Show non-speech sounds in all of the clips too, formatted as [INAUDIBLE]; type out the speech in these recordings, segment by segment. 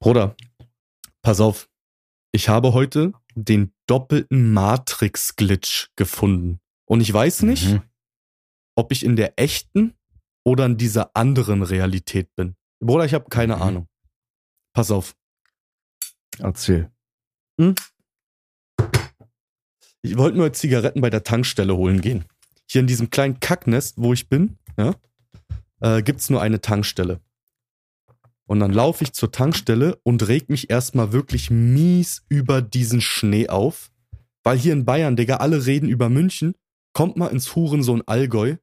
Bruder, pass auf. Ich habe heute den doppelten Matrix-Glitch gefunden. Und ich weiß nicht, Mhm. ob ich in der echten oder in dieser anderen Realität bin. Bruder, ich habe keine Mhm. Ahnung. Pass auf. Erzähl. Ich wollte nur Zigaretten bei der Tankstelle holen gehen. Hier in diesem kleinen Kacknest, wo ich bin, ja, äh, gibt's nur eine Tankstelle. Und dann laufe ich zur Tankstelle und reg mich erstmal wirklich mies über diesen Schnee auf. Weil hier in Bayern, Digga, alle reden über München. Kommt mal ins Hurensohn Allgäu.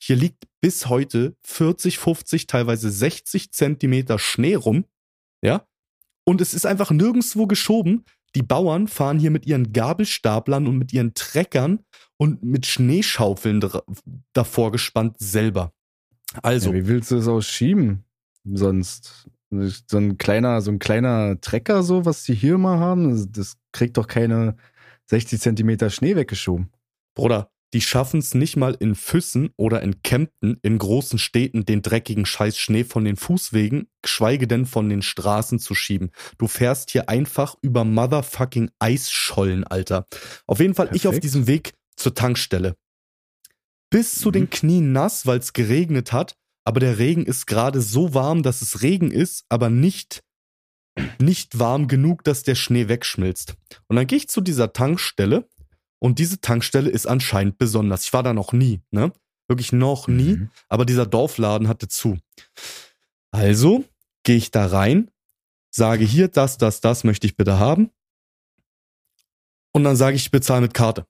Hier liegt bis heute 40, 50, teilweise 60 Zentimeter Schnee rum. Ja. Und es ist einfach nirgendwo geschoben. Die Bauern fahren hier mit ihren Gabelstaplern und mit ihren Treckern und mit Schneeschaufeln davor gespannt selber. Also, Ja, wie willst du es auch schieben? Sonst. So ein kleiner, so ein kleiner Trecker, so, was die hier mal haben, das, kriegt doch keine 60 Zentimeter Schnee weggeschoben. Bruder, die schaffen es nicht mal in Füssen oder in Kempten, in großen Städten, den dreckigen Scheiß Schnee von den Fußwegen, geschweige denn von den Straßen zu schieben. Du fährst hier einfach über motherfucking Eisschollen, Alter. Auf jeden Fall ich auf Perfekt. diesem Weg zur Tankstelle. Bis zu Mhm. den Knien nass, weil es geregnet hat, aber der Regen ist gerade so warm, dass es Regen ist, aber nicht nicht warm genug, dass der Schnee wegschmilzt. Und dann gehe ich zu dieser Tankstelle und diese Tankstelle ist anscheinend besonders. Ich war da noch nie, ne? Wirklich noch nie, Mhm. aber dieser Dorfladen hatte zu. Also gehe ich da rein, sage hier, das, das, das möchte ich bitte haben. Und dann sage ich, ich bezahle mit Karte.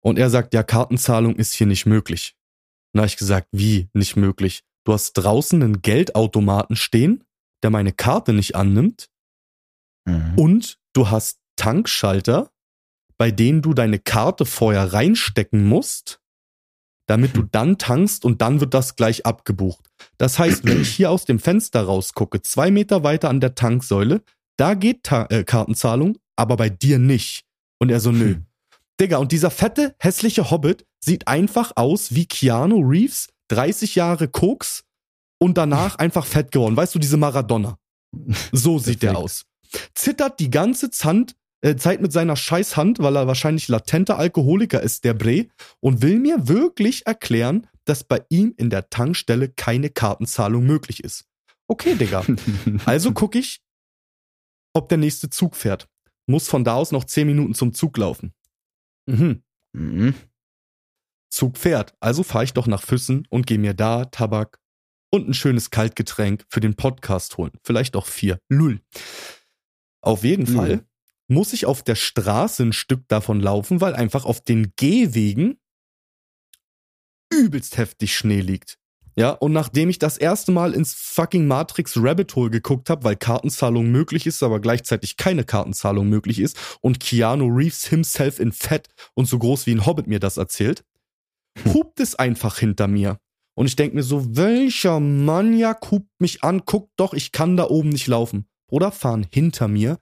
Und er sagt, ja, Kartenzahlung ist hier nicht möglich. Na, ich gesagt, wie nicht möglich? Du hast draußen einen Geldautomaten stehen, der meine Karte nicht annimmt Mhm. und du hast Tankschalter, bei denen du deine Karte vorher reinstecken musst, damit du dann tankst und dann wird das gleich abgebucht. Das heißt, wenn ich hier aus dem Fenster rausgucke, zwei Meter weiter an der Tanksäule, da geht Ta äh, Kartenzahlung, aber bei dir nicht. Und er so, nö. [LAUGHS] Digga, und dieser fette, hässliche Hobbit sieht einfach aus wie Keanu Reeves, 30 Jahre Koks und danach [LAUGHS] einfach fett geworden. Weißt du, diese Maradona. So [LAUGHS] sieht der aus. Zittert die ganze Zand, äh, Zeit mit seiner Scheißhand, weil er wahrscheinlich latenter Alkoholiker ist, der Bre, und will mir wirklich erklären, dass bei ihm in der Tankstelle keine Kartenzahlung möglich ist. Okay, Digga. [LAUGHS] Also gucke ich, ob der nächste Zug fährt. Muss von da aus noch 10 Minuten zum Zug laufen. Mhm. Mhm. Zug fährt. Also fahre ich doch nach Füssen und gehe mir da Tabak und ein schönes Kaltgetränk für den Podcast holen. Vielleicht auch vier. Lull. Auf jeden Lull. Fall muss ich auf der Straße ein Stück davon laufen, weil einfach auf den Gehwegen übelst heftig Schnee liegt. Ja, und nachdem ich das erste Mal ins fucking Matrix Rabbit Hole geguckt habe, weil Kartenzahlung möglich ist, aber gleichzeitig keine Kartenzahlung möglich ist und Keanu Reeves himself in Fett und so groß wie ein Hobbit mir das erzählt, hupt es einfach hinter mir. Und ich denk mir so, welcher Maniak hupt mich an? Guck doch, ich kann da oben nicht laufen. Oder fahren hinter mir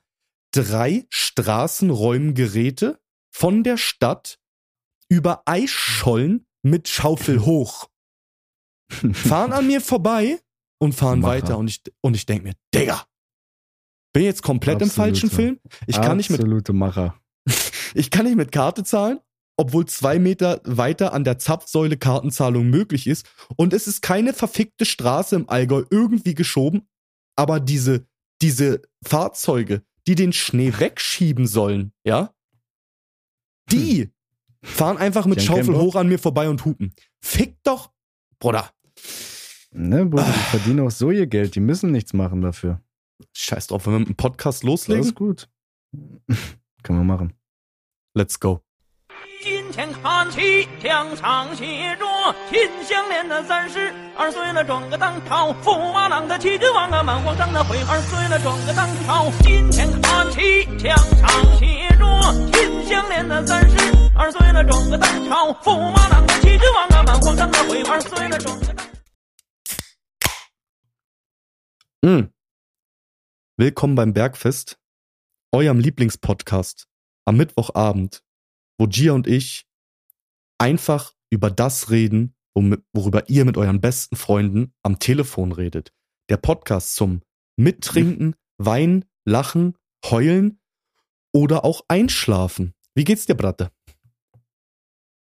drei Straßenräumgeräte von der Stadt über Eisschollen mit Schaufel hoch. Fahren an mir vorbei und fahren Macher. weiter. Und ich, und ich denk mir, Digga, bin ich jetzt komplett im Absolute. falschen Film? Ich kann nicht mit Absolute Macher. [LAUGHS] ich kann nicht mit Karte zahlen, obwohl zwei Meter weiter an der Zapfsäule Kartenzahlung möglich ist. Und es ist keine verfickte Straße im Allgäu irgendwie geschoben, aber diese, diese Fahrzeuge, die den Schnee wegschieben sollen, ja, die fahren einfach mit Schaufel hoch an mir vorbei und hupen. Fick doch, Bruder. Ne, Bruder, Ah. die verdienen auch so ihr Geld, die müssen nichts machen dafür. Scheiß drauf, wenn wir mit dem Podcast Das loslegen, ist gut. [LAUGHS] Können wir machen. let's go. 今天看齐，墙上写着“秦香莲的三十二岁了，转个当朝；驸马郎的齐君王啊，满皇上的悔二岁了，转个当朝。今天看齐，墙上写着“秦香莲的三十二岁了，转个当朝；驸马郎的齐君王啊，满皇上的悔二岁了，转个当。” Mm. Willkommen beim Bergfest, eurem Lieblingspodcast am Mittwochabend, wo Gia und ich einfach über das reden, worüber ihr mit euren besten Freunden am Telefon redet. Der Podcast zum Mittrinken, [LAUGHS] weinen, lachen, heulen oder auch einschlafen. Wie geht's dir, Bratte?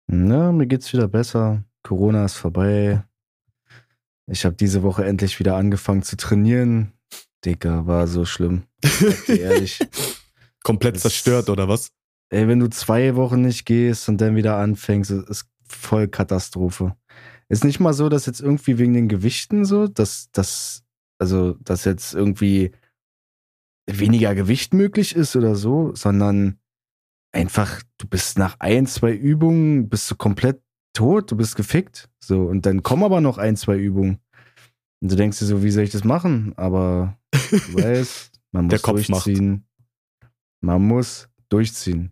Na, mir geht's wieder besser. Corona ist vorbei. Ich habe diese Woche endlich wieder angefangen zu trainieren. Dicker, war so schlimm. Ehrlich. [LAUGHS] Komplett Das- zerstört oder was? Ey, wenn du zwei Wochen nicht gehst und dann wieder anfängst, ist- ist voll Katastrophe. Ist nicht mal so, dass jetzt irgendwie wegen den Gewichten so, dass das, also, dass jetzt irgendwie weniger Gewicht möglich ist oder so, sondern einfach, du bist nach ein, zwei Übungen, bist du komplett tot, du bist gefickt. So, und dann kommen aber noch ein, zwei Übungen. Und du denkst dir so, wie soll ich das machen? Aber du [LAUGHS] weißt, man muss Der Kopf macht. durchziehen. Man muss durchziehen.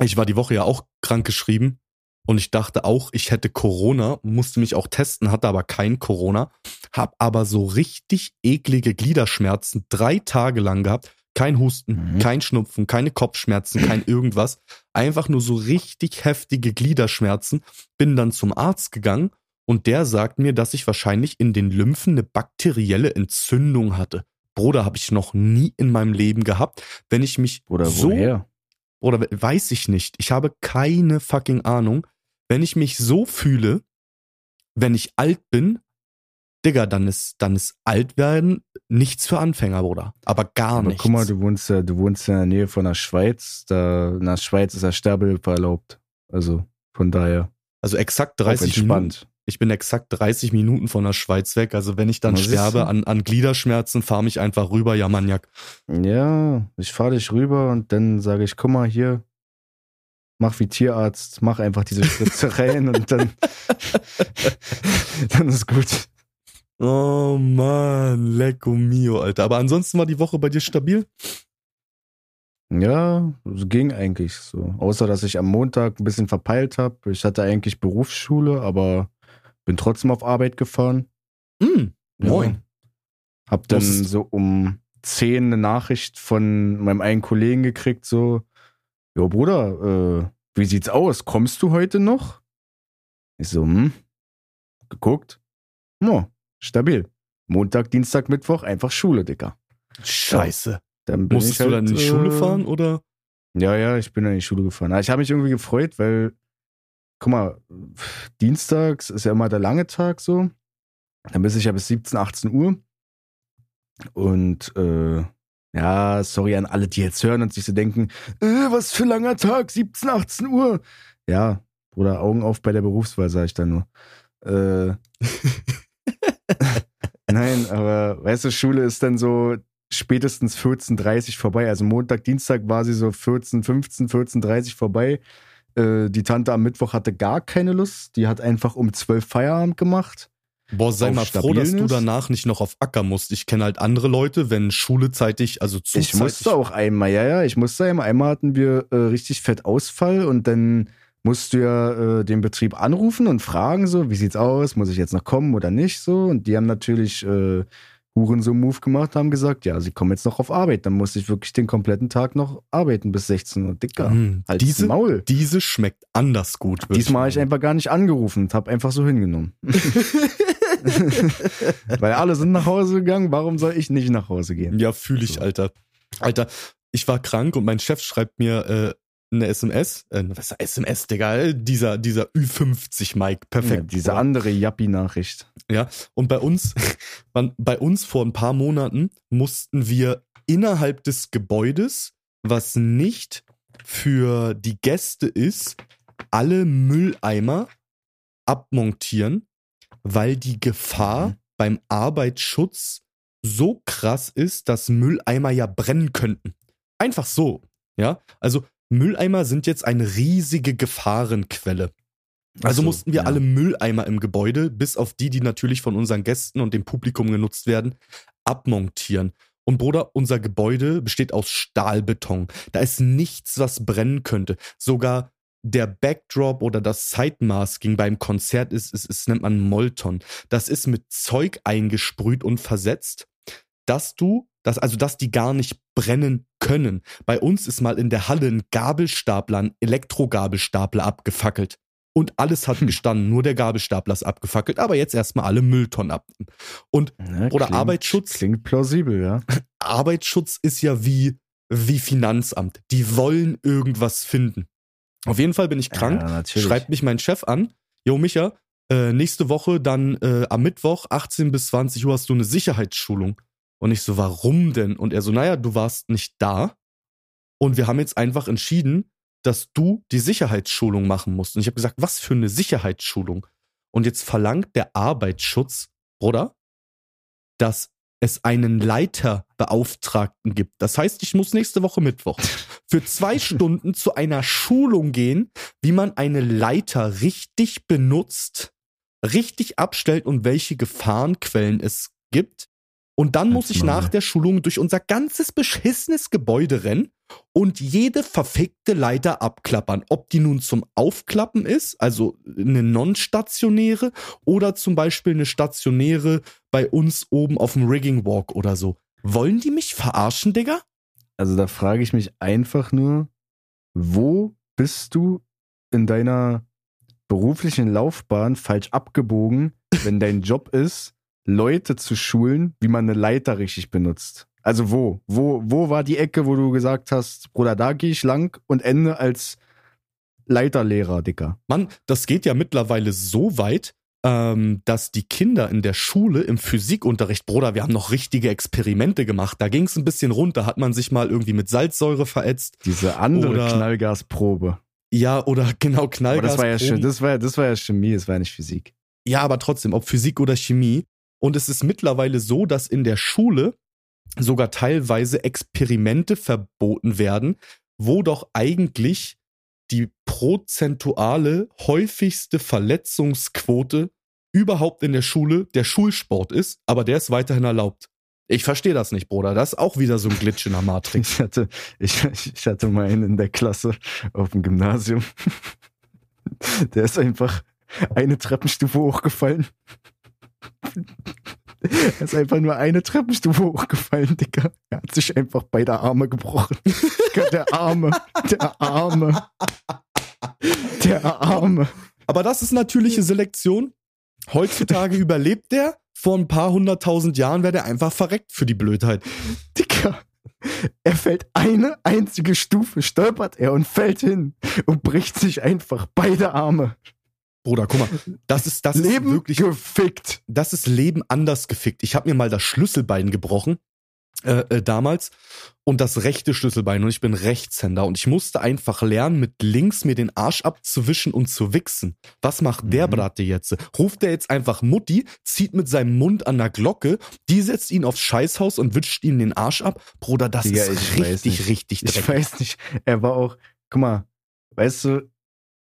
Ich war die Woche ja auch krank geschrieben und ich dachte auch, ich hätte Corona, musste mich auch testen, hatte aber kein Corona, hab aber so richtig eklige Gliederschmerzen drei Tage lang gehabt. Kein Husten, Mhm. kein Schnupfen, keine Kopfschmerzen, kein irgendwas. Einfach nur so richtig heftige Gliederschmerzen. Bin dann zum Arzt gegangen und der sagt mir, dass ich wahrscheinlich in den Lymphen eine bakterielle Entzündung hatte. Bruder, habe ich noch nie in meinem Leben gehabt. Wenn ich mich Oder so woher? oder we- weiß ich nicht. Ich habe keine fucking Ahnung. Wenn ich mich so fühle, wenn ich alt bin, Digga, dann ist, dann ist alt werden nichts für Anfänger, Bruder. Aber gar nichts. guck mal, du wohnst ja, du wohnst in der Nähe von der Schweiz. Da, in der Schweiz ist ja Sterbehilfe erlaubt. Also von daher also exakt auch 30 Minuten. Ich bin exakt 30 Minuten von der Schweiz weg. Also wenn ich dann siehst sterbe an, an Gliederschmerzen, fahr mich einfach rüber, ja Maniak. Ja, ich fahre dich rüber und dann sage ich, guck mal hier, mach wie Tierarzt, mach einfach diese Spritze [LAUGHS] rein und dann, [LAUGHS] [LAUGHS] dann ist gut. Oh man, lecco mio, Alter. Aber ansonsten war die Woche bei dir stabil? Ja, es ging eigentlich so. Außer, dass ich am Montag ein bisschen verpeilt habe. Ich hatte eigentlich Berufsschule, aber bin trotzdem auf Arbeit gefahren. Mm, moin. Ja. Hab dann Musstest- so um 10 eine Nachricht von meinem einen Kollegen gekriegt, so, Jo Bruder, äh, wie sieht's aus? Kommst du heute noch? Ich so, hm, geguckt. Ja, stabil. Montag, Dienstag, Mittwoch, einfach Schule, Dicker. Scheiße. Dann bin Musstest ich halt, du dann in die Schule äh, fahren oder? Ja, ja, ich bin dann in die Schule gefahren. Aber ich habe mich irgendwie gefreut, weil, guck mal, dienstags ist ja immer der lange Tag so. Dann bin ich ja bis 17, 18 Uhr. Und äh, ja, sorry an alle, die jetzt hören und sich so denken, äh, was für langer Tag, 17, 18 Uhr. Ja, oder Augen auf bei der Berufswahl, sage ich dann nur. Äh, [LAUGHS] [LAUGHS] Nein, aber weißt du, Schule ist dann so spätestens 14.30 vorbei. Also Montag, Dienstag war sie so 14, 15, 14.30 vorbei. Äh, die Tante am Mittwoch hatte gar keine Lust. Die hat einfach um 12 Feierabend gemacht. Boah, sei mal froh, dass du danach nicht noch auf Acker musst. Ich kenne halt andere Leute, wenn Schule zeitig, also zu Ich musste auch einmal, ja, ja, ich musste einmal. Einmal hatten wir äh, richtig fett Ausfall und dann musst du ja äh, den Betrieb anrufen und fragen so, wie sieht's aus, muss ich jetzt noch kommen oder nicht so. Und die haben natürlich äh, Huren so einen Move gemacht, haben gesagt, ja, sie kommen jetzt noch auf Arbeit. Dann musste ich wirklich den kompletten Tag noch arbeiten bis 16 Uhr. Dicker, Hm, halt diese, Maul. diese schmeckt anders gut. Diesmal habe ich einfach gar nicht angerufen und habe einfach so hingenommen. [LAUGHS] Weil alle sind nach Hause gegangen, warum soll ich nicht nach Hause gehen? Ja, fühle ich, So. Alter. Alter, ich war krank und mein Chef schreibt mir äh, eine SMS. Äh, was ist SMS, Digga? Äh, Dieser, dieser Ü50 Mike. Perfekt. Ja, diese Boah. andere Yappi-Nachricht. Und bei uns, [LAUGHS] man, bei uns vor ein paar Monaten mussten wir innerhalb des Gebäudes, was nicht für die Gäste ist, alle Mülleimer abmontieren, weil die Gefahr Mhm. beim Arbeitsschutz so krass ist, dass Mülleimer ja brennen könnten. Einfach so, ja? Also Mülleimer sind jetzt eine riesige Gefahrenquelle. Also so, mussten wir ja. alle Mülleimer im Gebäude, bis auf die, die natürlich von unseren Gästen und dem Publikum genutzt werden, abmontieren. Und Bruder, unser Gebäude besteht aus Stahlbeton. Da ist nichts, was brennen könnte. Sogar der Backdrop oder das Sidemasking beim Konzert ist, ist, ist nennt man Molton. Das ist mit Zeug eingesprüht und versetzt, dass du, dass, also dass die gar nicht brennen können. Bei uns ist mal in der Halle ein Gabelstapler, ein Elektrogabelstapler abgefackelt. und alles hat gestanden, nur der Gabelstapler ist abgefackelt, aber jetzt erstmal alle Mülltonnen abnehmen. Und Ja, oder klingt- Arbeitsschutz, Klingt plausibel, ja. [LAUGHS] Arbeitsschutz ist ja wie, wie Finanzamt. Die wollen irgendwas finden. Auf jeden Fall bin ich krank, Ja, schreibt mich mein Chef an, Jo Micha, äh, nächste Woche dann äh, am Mittwoch 18 bis 20 Uhr hast du eine Sicherheitsschulung. Und ich so, warum denn? Und er so, naja, du warst nicht da und wir haben jetzt einfach entschieden, dass du die Sicherheitsschulung machen musst. Und ich habe gesagt, was für eine Sicherheitsschulung? Und jetzt verlangt der Arbeitsschutz, Bruder, dass es einen Leiterbeauftragten gibt. Das heißt, ich muss nächste Woche Mittwoch [LAUGHS] für zwei Stunden zu einer Schulung gehen, wie man eine Leiter richtig benutzt, richtig abstellt und welche Gefahrenquellen es gibt. Und dann muss ich nach der Schulung durch unser ganzes beschissenes Gebäude rennen und jede verfickte Leiter abklappern. Ob die nun zum Aufklappen ist, also eine non-stationäre oder zum Beispiel eine stationäre bei uns oben auf dem Rigging Walk oder so. Wollen die mich verarschen, Digga? Also da frage ich mich einfach nur, wo bist du in deiner beruflichen Laufbahn falsch abgebogen, wenn dein Job ist, Leute zu schulen, wie man eine Leiter richtig benutzt? Also wo? Wo, wo war die Ecke, wo du gesagt hast, Bruder, da gehe ich lang und ende als Leiterlehrer, Dicker? Mann, das geht ja mittlerweile so weit, ähm, dass die Kinder in der Schule im Physikunterricht, Bruder, wir haben noch richtige Experimente gemacht. Da ging es ein bisschen runter, hat man sich mal irgendwie mit Salzsäure verätzt. Diese andere Oder- Knallgasprobe. Ja, oder [LAUGHS] genau Aber Knallgas. das war ja das war, ja- das war ja Chemie, das war ja nicht Physik. Ja, aber trotzdem, ob Physik oder Chemie. Und es ist mittlerweile so, dass in der Schule sogar teilweise Experimente verboten werden, wo doch eigentlich die prozentuale häufigste Verletzungsquote überhaupt in der Schule der Schulsport ist, aber der ist weiterhin erlaubt. Ich verstehe das nicht, Bruder. Das ist auch wieder so ein Glitch in der Matrix. Ich hatte, ich, ich hatte mal einen in der Klasse auf dem Gymnasium. Der ist einfach eine Treppenstufe hochgefallen. [LAUGHS] Er ist einfach nur eine Treppenstufe hochgefallen, Digga. Er hat sich einfach beide Arme gebrochen. Der Arme, der Arme, der Arme. Aber das ist natürliche Selektion. Heutzutage überlebt der. Vor ein paar hunderttausend Jahren wäre der einfach verreckt für die Blödheit. Digga. Er fällt eine einzige Stufe, stolpert er und fällt hin und bricht sich einfach beide Arme. Bruder, guck mal, das ist, das ist Leben wirklich, gefickt. das ist Leben anders gefickt. Ich habe mir mal das Schlüsselbein gebrochen äh, äh, damals und das rechte Schlüsselbein und ich bin Rechtshänder und ich musste einfach lernen, mit links mir den Arsch abzuwischen und zu wichsen. Was macht der Mhm. Bratte jetzt? Ruft er jetzt einfach Mutti, zieht mit seinem Mund an der Glocke, die setzt ihn aufs Scheißhaus und wischt ihm den Arsch ab? Bruder, das Digga, ist ich richtig, richtig Ich dreckig. weiß nicht. Er war auch, guck mal, weißt du,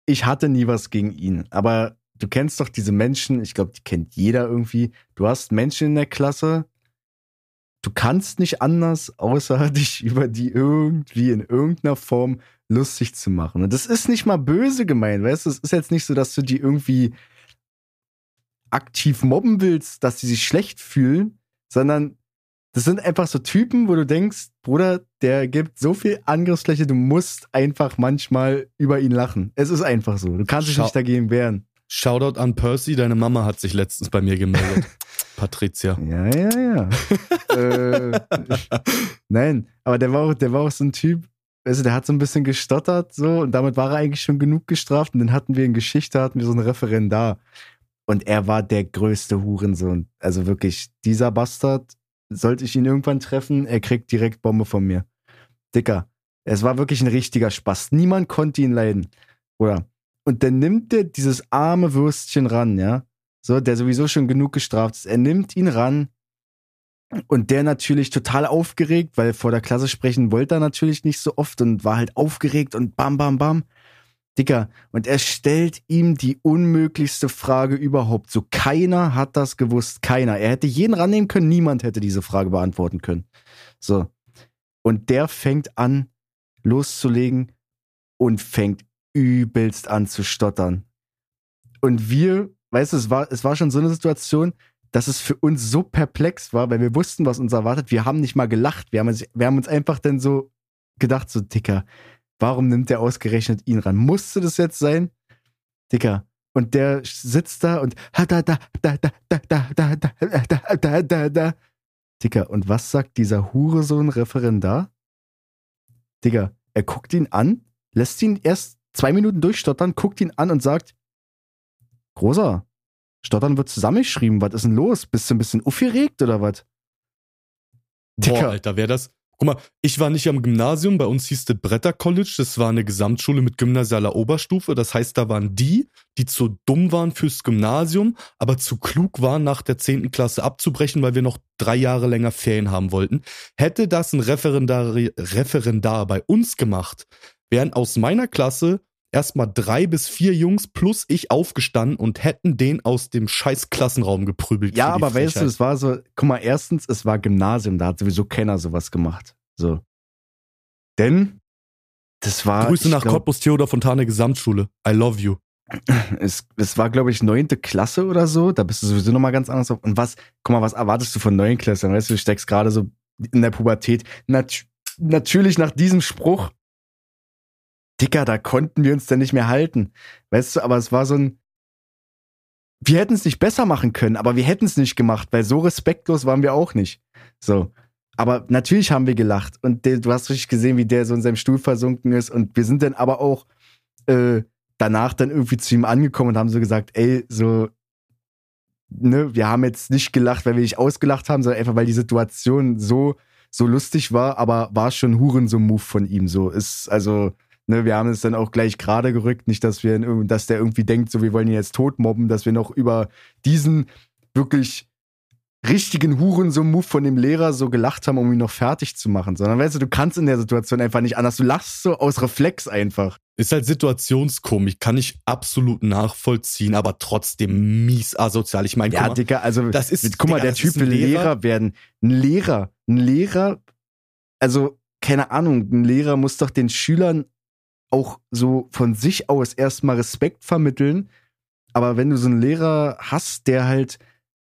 ich hatte nie was gegen ihn, aber du kennst doch diese Menschen, ich glaube, die kennt jeder irgendwie. Du hast Menschen in der Klasse, du kannst nicht anders, außer [LAUGHS] dich über die irgendwie in irgendeiner Form lustig zu machen. Und das ist nicht mal böse gemeint, weißt du? Es ist jetzt nicht so, dass du die irgendwie aktiv mobben willst, dass sie sich schlecht fühlen, sondern das sind einfach so Typen, wo du denkst, Bruder, der gibt so viel Angriffsfläche, du musst einfach manchmal über ihn lachen. Es ist einfach so. Du kannst dich Schau- nicht dagegen wehren. Shoutout an Percy, deine Mama hat sich letztens bei mir gemeldet. [LAUGHS] Patricia. Ja, ja, ja. äh, nein, aber der war, auch, der war auch so ein Typ, also der hat so ein bisschen gestottert so und damit war er eigentlich schon genug gestraft und dann hatten wir in Geschichte, hatten wir so einen Referendar und er war der größte Hurensohn. Also wirklich, dieser Bastard, sollte ich ihn irgendwann treffen, er kriegt direkt Bombe von mir. Dicker, es war wirklich ein richtiger Spaß. Niemand konnte ihn leiden. Oder? Und dann nimmt er dieses arme Würstchen ran, ja? So, der sowieso schon genug gestraft ist. Er nimmt ihn ran und der natürlich total aufgeregt, weil vor der Klasse sprechen wollte er natürlich nicht so oft und war halt aufgeregt und bam, bam, bam. Dicker, und er stellt ihm die unmöglichste Frage überhaupt. So keiner hat das gewusst, keiner. Er hätte jeden rannehmen können, niemand hätte diese Frage beantworten können. So. Und der fängt an, loszulegen und fängt übelst an zu stottern. Und wir, weißt du, es war, es war schon so eine Situation, dass es für uns so perplex war, weil wir wussten, was uns erwartet. Wir haben nicht mal gelacht. Wir haben wir haben uns einfach dann so gedacht, so Dicker, warum nimmt der ausgerechnet ihn ran? Musste das jetzt sein? Digga. Und der sitzt da und da, da, da, da, da, da, da, da, da, da, da, da. Digga, und was sagt dieser Hurensohn-Referendar? Digga, er guckt ihn an, lässt ihn erst zwei Minuten durchstottern, guckt ihn an und sagt, Großer, Stottern wird zusammengeschrieben, was ist denn los? Bist du ein bisschen aufgeregt oder was? Boah, Alter, wäre das, Guck mal, ich war nicht am Gymnasium, bei uns hieß das Bretter College, das war eine Gesamtschule mit gymnasialer Oberstufe. Das heißt, da waren die, die zu dumm waren fürs Gymnasium, aber zu klug waren, nach der zehnten Klasse abzubrechen, weil wir noch drei Jahre länger Ferien haben wollten. Hätte das ein Referendar, Referendar bei uns gemacht, wären aus meiner Klasse erstmal drei bis vier Jungs plus ich aufgestanden und hätten den aus dem scheiß Klassenraum geprügelt. Ja, aber weißt du, es war so, guck mal, erstens, es war Gymnasium, da hat sowieso keiner sowas gemacht. So. Denn das war. Grüße nach glaub, Cottbus Theodor Fontane Gesamtschule. I love you. [CLEARS THROAT] Es, es war, glaube ich, neunte Klasse oder so. Da bist du sowieso nochmal ganz anders auf. Und was, guck mal, was erwartest du von neuen Klassen? Weißt du, du steckst gerade so in der Pubertät. Nat natürlich nach diesem Spruch Dicker, da konnten wir uns dann nicht mehr halten. Weißt du, aber es war so ein, wir hätten es nicht besser machen können, aber wir hätten es nicht gemacht, weil so respektlos waren wir auch nicht. So. Aber natürlich haben wir gelacht und der, du hast richtig gesehen, wie der so in seinem Stuhl versunken ist und wir sind dann aber auch äh, danach dann irgendwie zu ihm angekommen und haben so gesagt, ey, so, ne, wir haben jetzt nicht gelacht, weil wir nicht ausgelacht haben, sondern einfach, weil die Situation so, so lustig war, aber war schon Huren so Move von ihm, so ist, also, Ne, wir haben es dann auch gleich gerade gerückt, nicht, dass wir, dass der irgendwie denkt, so wir wollen ihn jetzt totmobben, dass wir noch über diesen wirklich richtigen Huren so Move von dem Lehrer so gelacht haben, um ihn noch fertig zu machen, sondern weißt du, du kannst in der Situation einfach nicht anders. Du lachst so aus Reflex einfach. Ist halt Situationskomik, kann ich absolut nachvollziehen, aber trotzdem mies asozial. Ich meine, ja, Digga, also das ist, guck mal, der Typ will Lehrer? Lehrer werden. Ein Lehrer, ein Lehrer, also keine Ahnung, ein Lehrer muss doch den Schülern auch so von sich aus erstmal Respekt vermitteln. Aber wenn du so einen Lehrer hast, der halt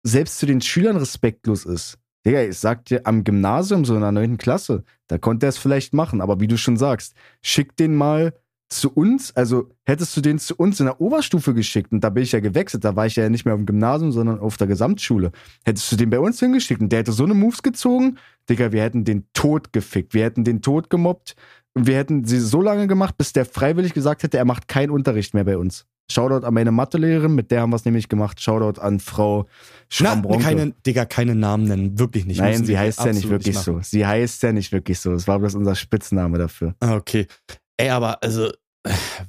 selbst zu den Schülern respektlos ist, Digga, ich sag dir, am Gymnasium, so in der neunten Klasse, da konnte er es vielleicht machen. Aber wie du schon sagst, schick den mal zu uns, also hättest du den zu uns in der Oberstufe geschickt und da bin ich ja gewechselt, da war ich ja nicht mehr auf dem Gymnasium, sondern auf der Gesamtschule. Hättest du den bei uns hingeschickt und der hätte so eine Moves gezogen, Digga, wir hätten den Tod gefickt, wir hätten den Tod gemobbt, und wir hätten sie so lange gemacht, bis der freiwillig gesagt hätte, er macht keinen Unterricht mehr bei uns. Shoutout an meine Mathelehrerin, mit der haben wir es nämlich gemacht. Shoutout an Frau Schrambronke. Na, keine, Digga, keine Namen nennen, wirklich nicht. Nein, sie heißt ja nicht wirklich nicht so. Sie heißt ja nicht wirklich so. Es war bloß unser Spitzname dafür. Ah, okay. Ey, aber also,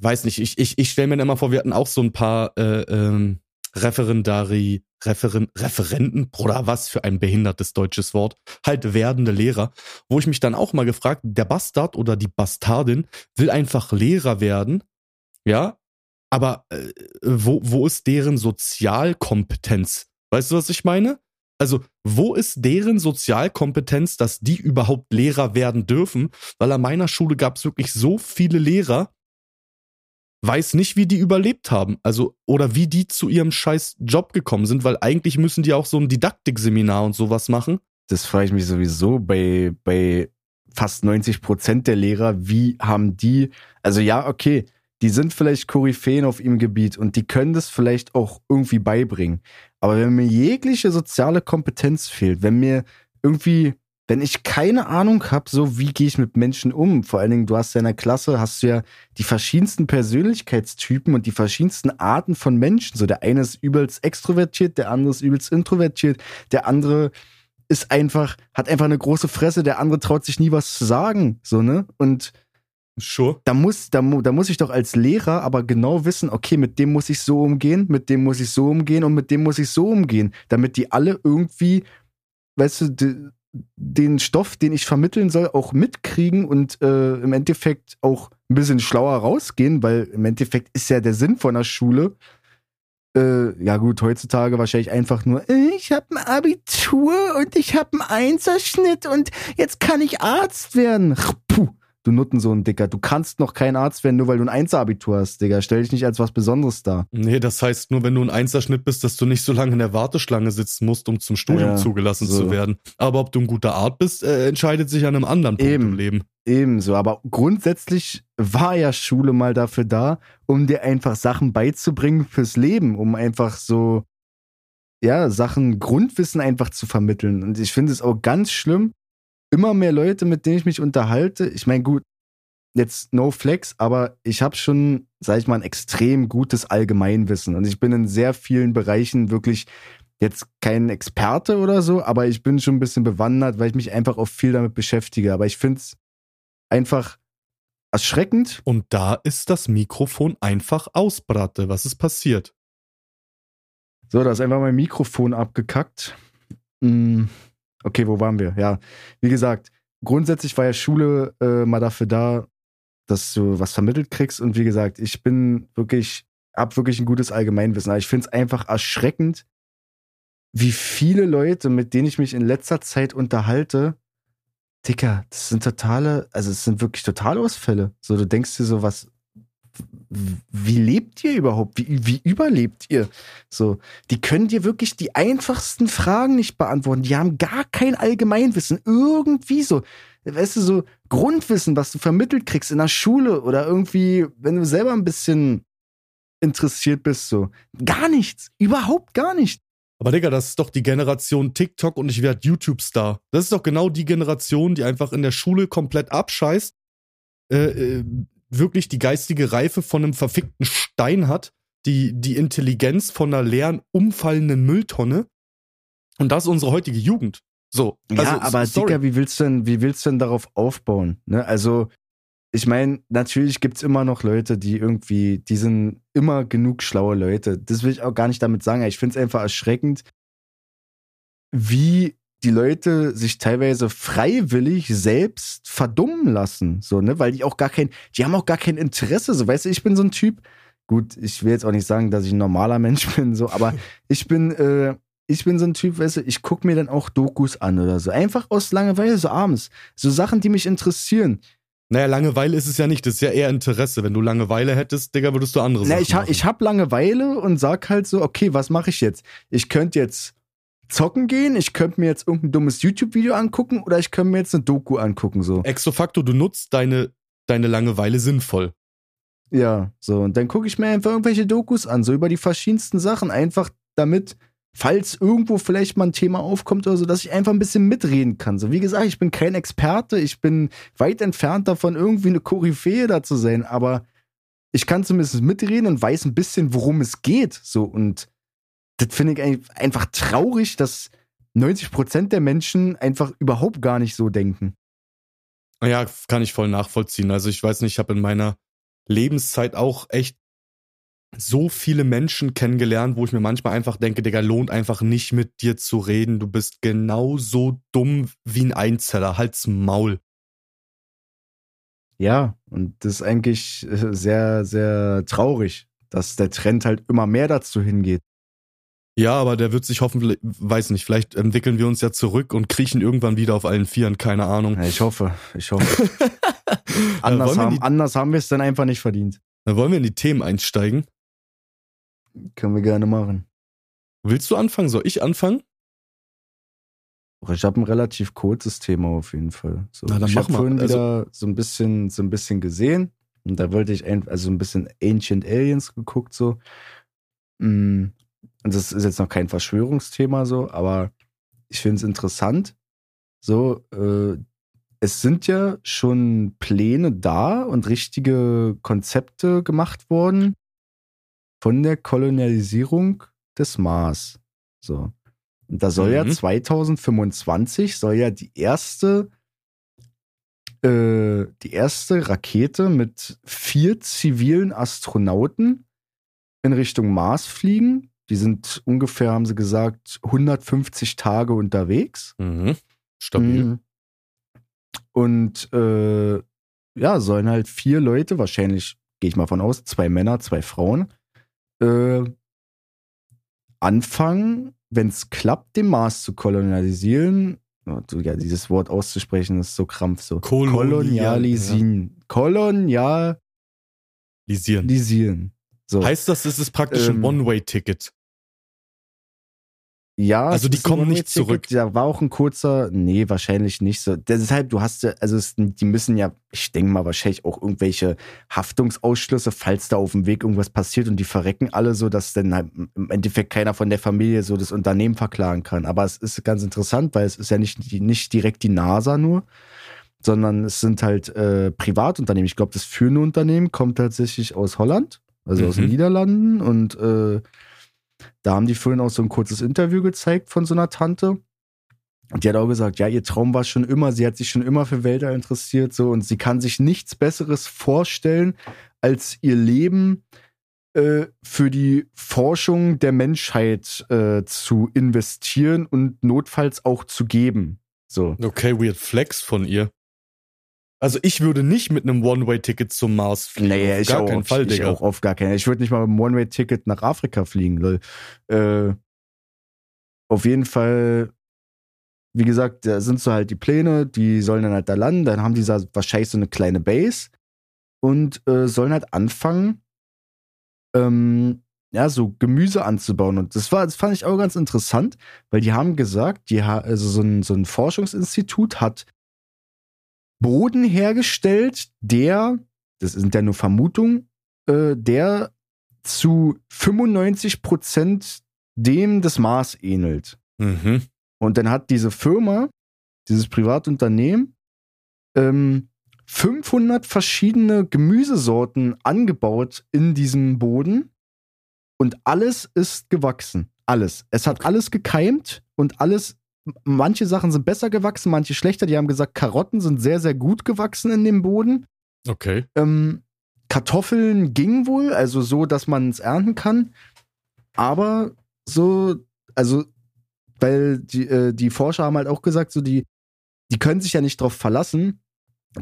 weiß nicht, ich, ich, ich stelle mir immer vor, wir hatten auch so ein paar äh, ähm, Referendari, Referen, Referenten, Bruder, was für ein behindertes deutsches Wort, halt werdende Lehrer, wo ich mich dann auch mal gefragt, der Bastard oder die Bastardin will einfach Lehrer werden, ja, aber äh, wo, wo ist deren Sozialkompetenz? Weißt du, was ich meine? Also, wo ist deren Sozialkompetenz, dass die überhaupt Lehrer werden dürfen? Weil an meiner Schule gab es wirklich so viele Lehrer, weiß nicht, wie die überlebt haben. Also, oder wie die zu ihrem scheiß Job gekommen sind, weil eigentlich müssen die auch so ein Didaktikseminar und sowas machen. Das frage ich mich sowieso bei, bei fast 90 Prozent der Lehrer. Wie haben die, also ja, okay, die sind vielleicht Koryphäen auf ihrem Gebiet und die können das vielleicht auch irgendwie beibringen. Aber wenn mir jegliche soziale Kompetenz fehlt, wenn mir irgendwie wenn ich keine Ahnung habe, so wie gehe ich mit Menschen um, vor allen Dingen, du hast ja in der Klasse, hast du ja die verschiedensten Persönlichkeitstypen und die verschiedensten Arten von Menschen. So der eine ist übelst extrovertiert, der andere ist übelst introvertiert, der andere ist einfach, hat einfach eine große Fresse, der andere traut sich nie was zu sagen, so, ne? Und Sure. Da muss, da, da muss ich doch als Lehrer aber genau wissen, okay, mit dem muss ich so umgehen, mit dem muss ich so umgehen und mit dem muss ich so umgehen, damit die alle irgendwie, weißt du, den Stoff, den ich vermitteln soll, auch mitkriegen und äh, im Endeffekt auch ein bisschen schlauer rausgehen, weil im Endeffekt ist ja der Sinn von der Schule. Äh, ja gut, heutzutage wahrscheinlich einfach nur, ich habe ein Abitur und ich habe einen Einserschnitt und jetzt kann ich Arzt werden. Du Nuttensohn, Dicker. Du kannst noch kein Arzt werden, nur weil du ein Einser-Abitur hast, Digga. Stell dich nicht als was Besonderes dar. Nee, das heißt nur, wenn du ein Einserschnitt bist, dass du nicht so lange in der Warteschlange sitzen musst, um zum Studium Ja, zugelassen so. zu werden. Aber ob du ein guter Art bist, äh, entscheidet sich an einem anderen Punkt Eben. im Leben. Ebenso, aber grundsätzlich war ja Schule mal dafür da, um dir einfach Sachen beizubringen fürs Leben, um einfach so, ja, Sachen, Grundwissen einfach zu vermitteln. Und ich finde es auch ganz schlimm, immer mehr Leute, mit denen ich mich unterhalte, ich meine, gut, jetzt no flex, aber ich habe schon, sag ich mal, ein extrem gutes Allgemeinwissen und ich bin in sehr vielen Bereichen wirklich jetzt kein Experte oder so, aber ich bin schon ein bisschen bewandert, weil ich mich einfach auch viel damit beschäftige. Aber ich finde es einfach erschreckend. Und da ist das Mikrofon einfach aus, Bratte. Was ist passiert? So, da ist einfach mein Mikrofon abgekackt. Hm, Okay, wo waren wir? Ja, wie gesagt, grundsätzlich war ja Schule äh, mal dafür da, dass du was vermittelt kriegst. Und wie gesagt, ich bin wirklich, hab wirklich ein gutes Allgemeinwissen. Aber ich finde es einfach erschreckend, wie viele Leute, mit denen ich mich in letzter Zeit unterhalte, Dicker, das sind totale, also es sind wirklich Totalausfälle. So, du denkst dir so, was, wie lebt ihr überhaupt? Wie, wie überlebt ihr? So, die können dir wirklich die einfachsten Fragen nicht beantworten. Die haben gar kein Allgemeinwissen. Irgendwie so. Weißt du, so Grundwissen, was du vermittelt kriegst in der Schule oder irgendwie, wenn du selber ein bisschen interessiert bist, so. Gar nichts. Überhaupt gar nichts. Aber Digga, das ist doch die Generation TikTok und ich werde YouTube-Star. Das ist doch genau die Generation, die einfach in der Schule komplett abscheißt, äh, äh, wirklich die geistige Reife von einem verfickten Stein hat, die, die Intelligenz von einer leeren, umfallenden Mülltonne. Und das ist unsere heutige Jugend. So. ja, also, aber sorry. Dicker, wie willst du denn, wie willst du denn darauf aufbauen? Ne? Also, ich meine, natürlich gibt's immer noch Leute, die irgendwie, die sind immer genug schlaue Leute. Das will ich auch gar nicht damit sagen. Ich finde es einfach erschreckend, wie die Leute sich teilweise freiwillig selbst verdummen lassen, so, ne, weil die auch gar kein, die haben auch gar kein Interesse, so, weißt du, ich bin so ein Typ, gut, ich will jetzt auch nicht sagen, dass ich ein normaler Mensch [LAUGHS] bin, so, aber ich bin, äh, ich bin so ein Typ, weißt du, ich guck mir dann auch Dokus an oder so, einfach aus Langeweile, so abends, so Sachen, die mich interessieren. Naja, Langeweile ist es ja nicht, das ist ja eher Interesse. Wenn du Langeweile hättest, Digga, würdest du andere Na, Sachen ich, ha machen. ich hab Langeweile und sag halt so, okay, was mache ich jetzt? Ich könnte jetzt zocken gehen, ich könnte mir jetzt irgendein dummes YouTube-Video angucken oder ich könnte mir jetzt eine Doku angucken, so. Exo facto, du nutzt deine, deine Langeweile sinnvoll. Ja, so. Und dann gucke ich mir einfach irgendwelche Dokus an, so über die verschiedensten Sachen, einfach damit, falls irgendwo vielleicht mal ein Thema aufkommt oder so, dass ich einfach ein bisschen mitreden kann. So, wie gesagt, ich bin kein Experte, ich bin weit entfernt davon, irgendwie eine Koryphäe da zu sein, aber ich kann zumindest mitreden und weiß ein bisschen, worum es geht. So, und das finde ich ein- einfach traurig, dass 90% der Menschen einfach überhaupt gar nicht so denken. Ja, kann ich voll nachvollziehen. Also ich weiß nicht, ich habe in meiner Lebenszeit auch echt so viele Menschen kennengelernt, wo ich mir manchmal einfach denke, Digga, lohnt einfach nicht mit dir zu reden. Du bist genauso dumm wie ein Einzeller. Halt's Maul. Ja, und das ist eigentlich äh, sehr, sehr traurig, dass der Trend halt immer mehr dazu hingeht. Ja, aber der wird sich hoffentlich, weiß nicht, vielleicht entwickeln wir uns ja zurück und kriechen irgendwann wieder auf allen Vieren, keine Ahnung. Ja, ich hoffe, ich hoffe. [LAUGHS] anders, wir haben, die- anders haben wir es dann einfach nicht verdient. Dann wollen wir in die Themen einsteigen. Können wir gerne machen. Willst du anfangen? Soll ich anfangen? Ich habe ein relativ kurzes Thema auf jeden Fall. So, Na, dann ich habe vorhin Also- wieder so ein bisschen, so ein bisschen gesehen und da wollte ich ein, also ein bisschen Ancient Aliens geguckt so. Mm, Und das ist jetzt noch kein Verschwörungsthema so, aber ich finde es interessant. So, äh, es sind ja schon Pläne da und richtige Konzepte gemacht worden von der Kolonialisierung des Mars. So. Und da soll ja Mhm. 2025 soll ja die erste äh, die erste Rakete mit vier zivilen Astronauten in Richtung Mars fliegen. Die sind ungefähr, haben sie gesagt, 150 Tage unterwegs. Mhm. Stabil. Mhm. Und äh, ja, sollen halt vier Leute, wahrscheinlich gehe ich mal von aus, zwei Männer, zwei Frauen, äh, anfangen, wenn es klappt, den Mars zu kolonialisieren, du, ja, dieses Wort auszusprechen, ist so krampf so. Kolonial- Kolonialisieren. Kolonialisieren. So. Heißt das, es ist praktisch ein Ähm, One-Way-Ticket? Ja, Also die ein kommen nicht zurück. Da war auch ein kurzer, nee, wahrscheinlich nicht so. Deshalb, du hast ja, also es, die müssen ja, ich denke mal wahrscheinlich auch irgendwelche Haftungsausschlüsse, falls da auf dem Weg irgendwas passiert und die verrecken alle so, dass dann halt im Endeffekt keiner von der Familie so das Unternehmen verklagen kann. Aber es ist ganz interessant, weil es ist ja nicht, nicht direkt die NASA nur, sondern es sind halt äh, Privatunternehmen. Ich glaube, das führende Unternehmen kommt tatsächlich aus Holland, also aus den Mhm. Niederlanden und äh, da haben die vorhin auch so ein kurzes Interview gezeigt von so einer Tante. Und die hat auch gesagt, ja, ihr Traum war schon immer, sie hat sich schon immer für Weltall interessiert, so, und sie kann sich nichts Besseres vorstellen, als ihr Leben äh, für die Forschung der Menschheit äh, zu investieren und notfalls auch zu geben. So. Okay, weird Flex von ihr. Also ich würde nicht mit einem One-Way-Ticket zum Mars fliegen. Naja, Auf ich gar auch, keinen Fall, ich Digga. auch auf gar keinen. Ich würde nicht mal mit einem One-Way-Ticket nach Afrika fliegen, lol. Äh, auf jeden Fall, wie gesagt, da sind so halt die Pläne, die sollen dann halt da landen, dann haben die da wahrscheinlich so eine kleine Base und äh, sollen halt anfangen, ähm, ja, so Gemüse anzubauen. Und das war, das fand ich auch ganz interessant, weil die haben gesagt, die ha also so ein, so ein Forschungsinstitut hat Boden hergestellt, der, das sind ja nur Vermutungen, äh, der zu 95 Prozent dem des Mars ähnelt. Mhm. Und dann hat diese Firma, dieses Privatunternehmen, ähm, 500 verschiedene Gemüsesorten angebaut in diesem Boden und alles ist gewachsen. Alles. Es hat alles gekeimt und alles. Manche Sachen sind besser gewachsen, manche schlechter. Die haben gesagt, Karotten sind sehr, sehr gut gewachsen in dem Boden. Okay. Ähm, Kartoffeln ging wohl, also so, dass man es ernten kann. Aber so, also, weil die, äh, die Forscher haben halt auch gesagt, so die, die können sich ja nicht drauf verlassen.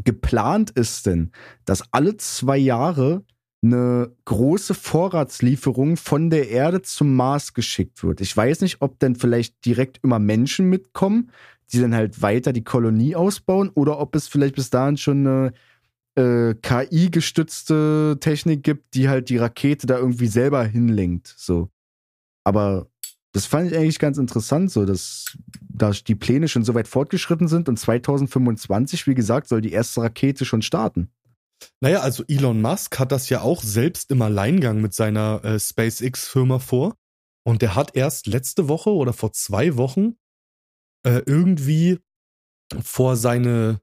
Geplant ist denn, dass alle zwei Jahre eine große Vorratslieferung von der Erde zum Mars geschickt wird. Ich weiß nicht, ob denn vielleicht direkt immer Menschen mitkommen, die dann halt weiter die Kolonie ausbauen, oder ob es vielleicht bis dahin schon eine äh, KI-gestützte Technik gibt, die halt die Rakete da irgendwie selber hinlenkt. So. Aber das fand ich eigentlich ganz interessant, so dass da die Pläne schon so weit fortgeschritten sind und 2025, wie gesagt, soll die erste Rakete schon starten. Naja, also Elon Musk hat das ja auch selbst im Alleingang mit seiner äh, SpaceX-Firma vor. Und der hat erst letzte Woche oder vor zwei Wochen äh, irgendwie vor seine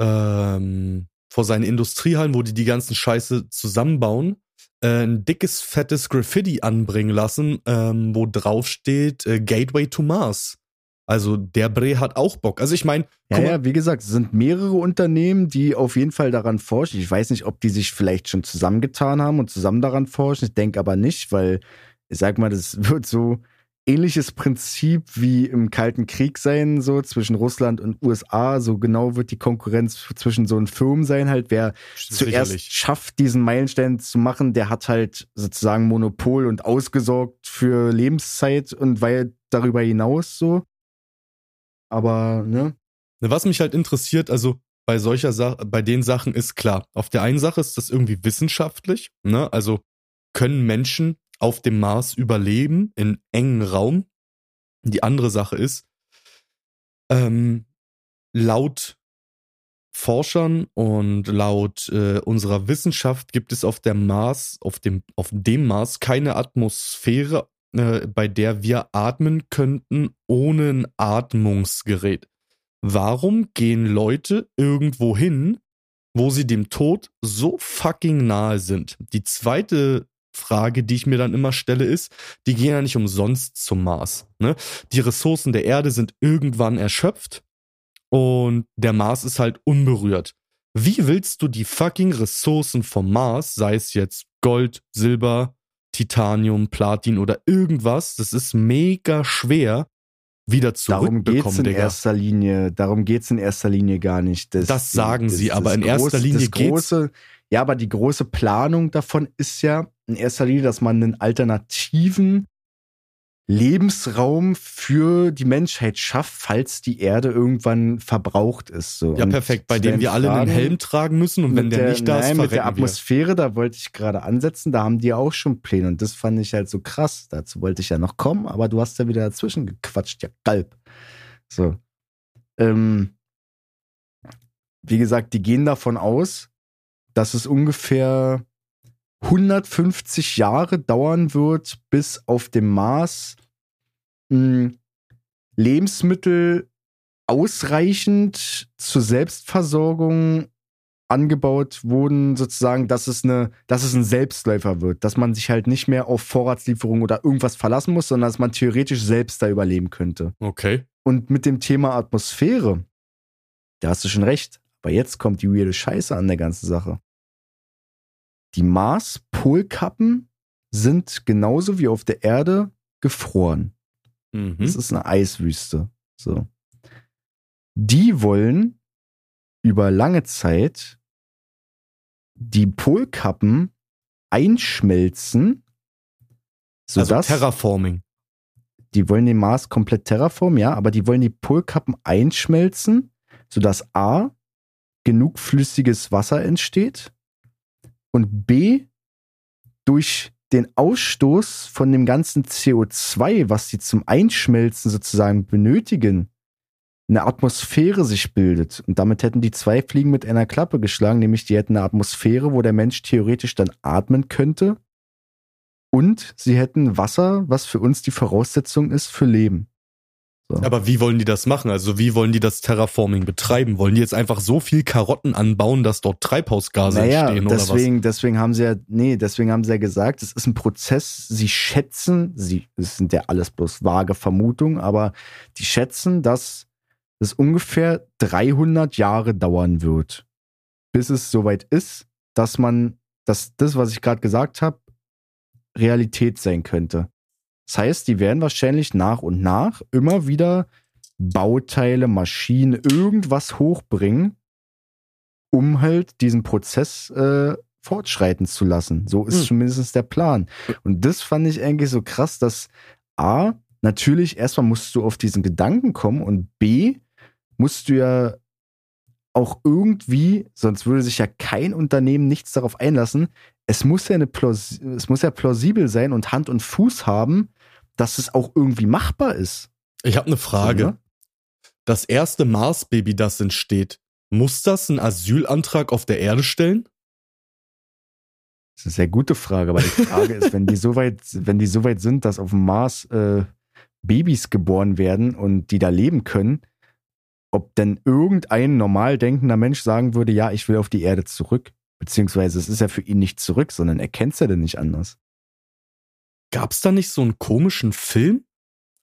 ähm, vor seine Industriehallen, wo die die ganzen Scheiße zusammenbauen, äh, ein dickes, fettes Graffiti anbringen lassen, ähm, wo drauf steht äh, Gateway to Mars. Also der Bre hat auch Bock. Also ich meine, Ja, ja, wie gesagt, es sind mehrere Unternehmen, die auf jeden Fall daran forschen. Ich weiß nicht, ob die sich vielleicht schon zusammengetan haben und zusammen daran forschen. Ich denke aber nicht, weil ich sag mal, das [LAUGHS] wird so ähnliches Prinzip wie im Kalten Krieg sein, so zwischen Russland und USA. So genau wird die Konkurrenz zwischen so einen Firmen sein, halt, wer zuerst sicherlich. schafft, diesen Meilenstein zu machen, der hat halt sozusagen Monopol und ausgesorgt für Lebenszeit und weil darüber hinaus so. Aber, ne? Ne, Was mich halt interessiert, also bei solcher Sache, bei den Sachen ist klar. Auf der einen Sache ist das irgendwie wissenschaftlich, ne? Also können Menschen auf dem Mars überleben in engen Raum? Die andere Sache ist, ähm, laut Forschern und laut äh, unserer Wissenschaft gibt es auf der Mars, auf dem, auf dem Mars keine Atmosphäre, äh, bei der wir atmen könnten ohne ein Atmungsgerät. Warum gehen Leute irgendwo hin, wo sie dem Tod so fucking nahe sind? Die zweite Frage, die ich mir dann immer stelle, ist, die gehen ja nicht umsonst zum Mars. Ne? Die Ressourcen der Erde sind irgendwann erschöpft und der Mars ist halt unberührt. Wie willst du die fucking Ressourcen vom Mars, sei es jetzt Gold, Silber, Titanium, Platin oder irgendwas, das ist mega schwer, wieder Darum geht's zurückbekommen, in Digga. erster Linie, darum geht's in erster Linie gar nicht. Das sagen sie, aber in erster Linie das große, Ja, aber die große Planung davon ist ja in erster Linie, dass man einen alternativen Lebensraum für die Menschheit schafft, falls die Erde irgendwann verbraucht ist. So. Ja, Und perfekt, bei dem wir alle einen Helm tragen müssen und wenn der, der, nicht da ist, nein, mit der verrecken wir. Atmosphäre, da wollte ich gerade ansetzen, da haben die auch schon Pläne und das fand ich halt so krass. Dazu wollte ich ja noch kommen, aber du hast ja wieder dazwischen gequatscht, ja, Galb. So. Ähm, wie gesagt, die gehen davon aus, dass es ungefähr 150 Jahre dauern wird, bis auf dem Mars mh, Lebensmittel ausreichend zur Selbstversorgung angebaut wurden, sozusagen, dass es eine, dass es ein Selbstläufer wird, dass man sich halt nicht mehr auf Vorratslieferung oder irgendwas verlassen muss, sondern dass man theoretisch selbst da überleben könnte. Okay. Und mit dem Thema Atmosphäre, da hast du schon recht. Aber jetzt kommt die weirde Scheiße an der ganzen Sache. Die Mars-Polkappen sind genauso wie auf der Erde gefroren. Mhm. Das ist eine Eiswüste. So. Die wollen über lange Zeit die Polkappen einschmelzen, Also sodass Terraforming. die wollen den Mars komplett terraformen, ja, aber die wollen die Polkappen einschmelzen, sodass A genug flüssiges Wasser entsteht und B durch den Ausstoß von dem ganzen CO2, was sie zum Einschmelzen sozusagen benötigen, eine Atmosphäre sich bildet. Und damit hätten die zwei Fliegen mit einer Klappe geschlagen, nämlich die hätten eine Atmosphäre, wo der Mensch theoretisch dann atmen könnte. Und sie hätten Wasser, was für uns die Voraussetzung ist für Leben. So. Aber wie wollen die das machen? Also wie wollen die das Terraforming betreiben? Wollen die jetzt einfach so viel Karotten anbauen, dass dort Treibhausgase naja, entstehen oder deswegen, deswegen haben sie ja, nee, deswegen haben sie ja gesagt, es ist ein Prozess, sie schätzen, sie, es sind ja alles bloß vage Vermutungen, aber die schätzen, dass es ungefähr 300 Jahre dauern wird, bis es soweit ist, dass man, dass das, was ich gerade gesagt habe, Realität sein könnte. Das heißt, die werden wahrscheinlich nach und nach immer wieder Bauteile, Maschinen, irgendwas hochbringen, um halt diesen Prozess äh, fortschreiten zu lassen. So ist Hm. zumindest der Plan. Und das fand ich eigentlich so krass, dass A, natürlich erstmal musst du auf diesen Gedanken kommen und B, musst du ja auch irgendwie, sonst würde sich ja kein Unternehmen nichts darauf einlassen. Es muss ja eine Plaus es muss ja plausibel sein und Hand und Fuß haben, dass es auch irgendwie machbar ist. Ich habe eine Frage. So, ne? Das erste Mars-Baby, das entsteht, muss das einen Asylantrag auf der Erde stellen? Das ist eine sehr gute Frage, aber die Frage ist, wenn die so weit, wenn die so weit sind, dass auf dem Mars äh, Babys geboren werden und die da leben können, ob denn irgendein normal denkender Mensch sagen würde, ja, ich will auf die Erde zurück. Beziehungsweise es ist ja für ihn nicht zurück, sondern er kennt es ja denn nicht anders. Gab's da nicht so einen komischen Film?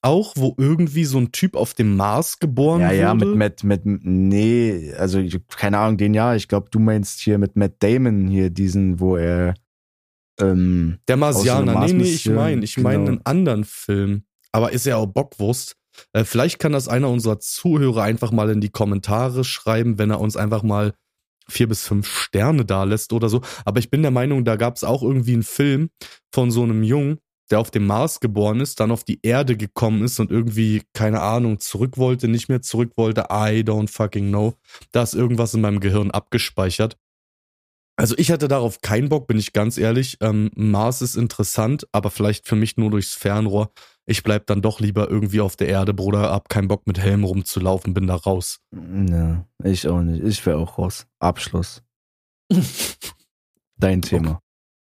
Auch, wo irgendwie so ein Typ auf dem Mars geboren Ja, wurde? ja, mit, mit, mit, nee, also ich, keine Ahnung, den ja, ich glaube, du meinst hier mit Matt Damon hier diesen, wo er, ähm, Der Marsianer. Nee, nee, ich meine, ich meine genau. einen anderen Film. Aber ist ja auch Bockwurst. Äh, vielleicht kann das einer unserer Zuhörer einfach mal in die Kommentare schreiben, wenn er uns einfach mal vier bis fünf Sterne da lässt oder so. Aber ich bin der Meinung, da gab es auch irgendwie einen Film von so einem Jungen, der auf dem Mars geboren ist, dann auf die Erde gekommen ist und irgendwie, keine Ahnung, zurück wollte, nicht mehr zurück wollte. I don't fucking know. Da ist irgendwas in meinem Gehirn abgespeichert. Also ich hatte darauf keinen Bock, bin ich ganz ehrlich. Ähm, Mars ist interessant, aber vielleicht für mich nur durchs Fernrohr. Ich bleib dann doch lieber irgendwie auf der Erde, Bruder. Hab keinen Bock mit Helm rumzulaufen, bin da raus. ja, ich auch nicht, ich wäre auch raus. Abschluss. [LAUGHS] Dein Thema.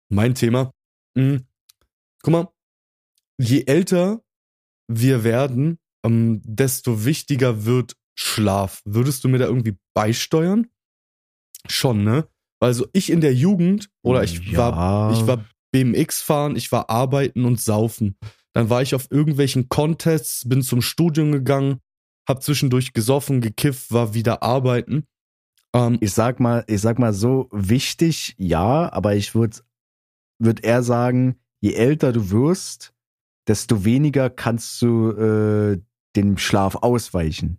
Mein Thema. Mhm. Guck mal, je älter wir werden, ähm, desto wichtiger wird Schlaf. Würdest du mir da irgendwie beisteuern? Schon, ne? Also ich in der Jugend, oder ich Ja. war, ich war BMX fahren, ich war arbeiten und saufen. Dann war ich auf irgendwelchen Contests, bin zum Studium gegangen, hab zwischendurch gesoffen, gekifft, war wieder arbeiten. Ähm, Ich sag mal, ich sag mal so, wichtig, ja, aber ich würde würd eher sagen, je älter du wirst, desto weniger kannst du äh, dem Schlaf ausweichen.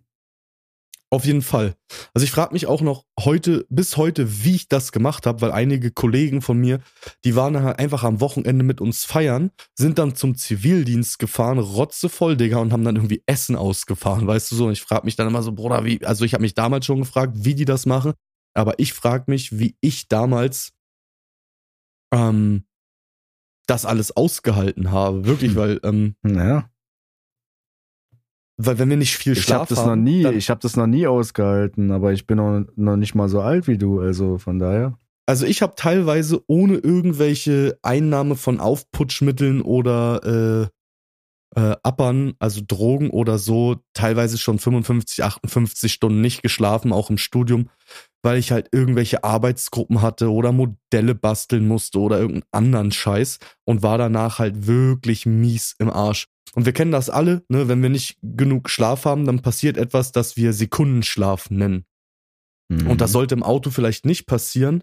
Auf jeden Fall. Also ich frage mich auch noch heute, bis heute, wie ich das gemacht habe, weil einige Kollegen von mir, die waren einfach am Wochenende mit uns feiern, sind dann zum Zivildienst gefahren, rotzevoll, Digga, und haben dann irgendwie Essen ausgefahren, weißt du so. Und ich frage mich dann immer so, Bruder, wie, also ich habe mich damals schon gefragt, wie die das machen, aber ich frage mich, wie ich damals ähm, das alles ausgehalten habe. Wirklich, Hm. weil, ähm, Naja. weil wenn wir nicht viel Ich Schlaf habe das haben, noch nie, ich habe das noch nie ausgehalten, aber ich bin noch, noch nicht mal so alt wie du, also von daher. Also ich habe teilweise ohne irgendwelche Einnahme von Aufputschmitteln oder äh, äh, Appern, also Drogen oder so, teilweise schon 55, 58 Stunden nicht geschlafen, auch im Studium, weil ich halt irgendwelche Arbeitsgruppen hatte oder Modelle basteln musste oder irgendeinen anderen Scheiß und war danach halt wirklich mies im Arsch. Und wir kennen das alle, ne? wenn wir nicht genug Schlaf haben, dann passiert etwas, das wir Sekundenschlaf nennen. Mhm. Und das sollte im Auto vielleicht nicht passieren.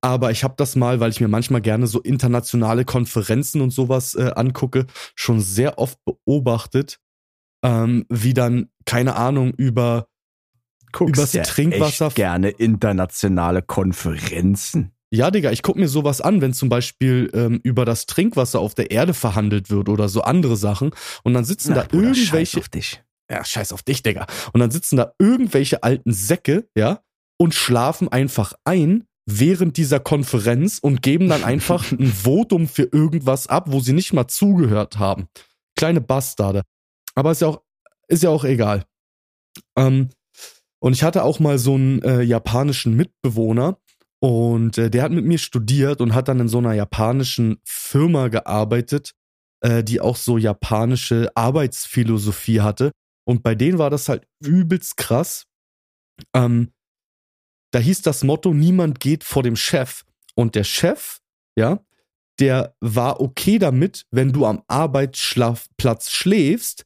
Aber ich habe das mal, weil ich mir manchmal gerne so internationale Konferenzen und sowas äh, angucke, schon sehr oft beobachtet, ähm, wie dann, keine Ahnung, über Guckst übers ja Trinkwasser- echt gerne internationale Konferenzen. Ja, Digga, ich guck mir sowas an, wenn zum Beispiel ähm, über das Trinkwasser auf der Erde verhandelt wird oder so andere Sachen. Und dann sitzen Na, da Bruder, scheiß irgendwelche. auf dich. Ja, scheiß auf dich, Digga. Und dann sitzen da irgendwelche alten Säcke, ja, und schlafen einfach ein während dieser Konferenz und geben dann einfach [LAUGHS] ein Votum für irgendwas ab, wo sie nicht mal zugehört haben. Kleine Bastarde. Aber ist ja auch, ist ja auch egal. Ähm, und ich hatte auch mal so einen äh, japanischen Mitbewohner und äh, der hat mit mir studiert und hat dann in so einer japanischen Firma gearbeitet, äh, die auch so japanische Arbeitsphilosophie hatte. Und bei denen war das halt übelst krass. Ähm, da hieß das Motto, niemand geht vor dem Chef. Und der Chef, ja, der war okay damit, wenn du am Arbeitsschlafplatz schläfst,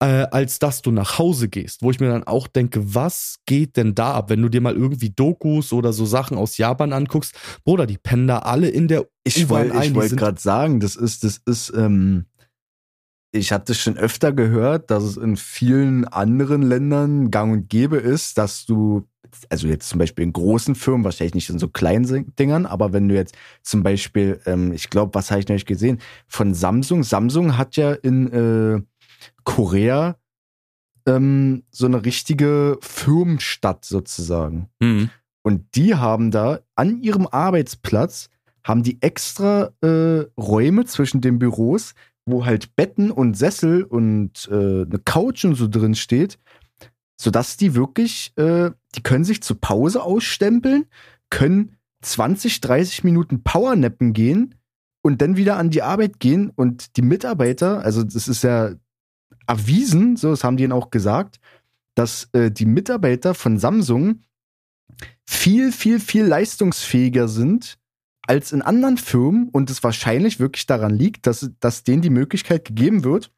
äh, als dass du nach Hause gehst. Wo ich mir dann auch denke, was geht denn da ab? Wenn du dir mal irgendwie Dokus oder so Sachen aus Japan anguckst, Bruder, die pennen da alle in der Ich wollte sind- gerade sagen, das ist, das ist, ähm, ich habe das schon öfter gehört, dass es in vielen anderen Ländern gang und gäbe ist, dass du, also jetzt zum Beispiel in großen Firmen, wahrscheinlich nicht in so kleinen Dingern, aber wenn du jetzt zum Beispiel, ähm, ich glaube, was habe ich neulich gesehen, von Samsung, Samsung hat ja in äh, Korea ähm, so eine richtige Firmenstadt sozusagen. Mhm. Und die haben da an ihrem Arbeitsplatz, haben die extra äh, Räume zwischen den Büros, wo halt Betten und Sessel und äh, eine Couch und so drin steht, sodass die wirklich, äh, die können sich zur Pause ausstempeln, können 20, 30 Minuten Powernappen gehen und dann wieder an die Arbeit gehen und die Mitarbeiter, also das ist ja erwiesen, so, das haben die ihnen auch gesagt, dass äh, die Mitarbeiter von Samsung viel, viel, viel leistungsfähiger sind als in anderen Firmen und es wahrscheinlich wirklich daran liegt, dass, dass denen die Möglichkeit gegeben wird,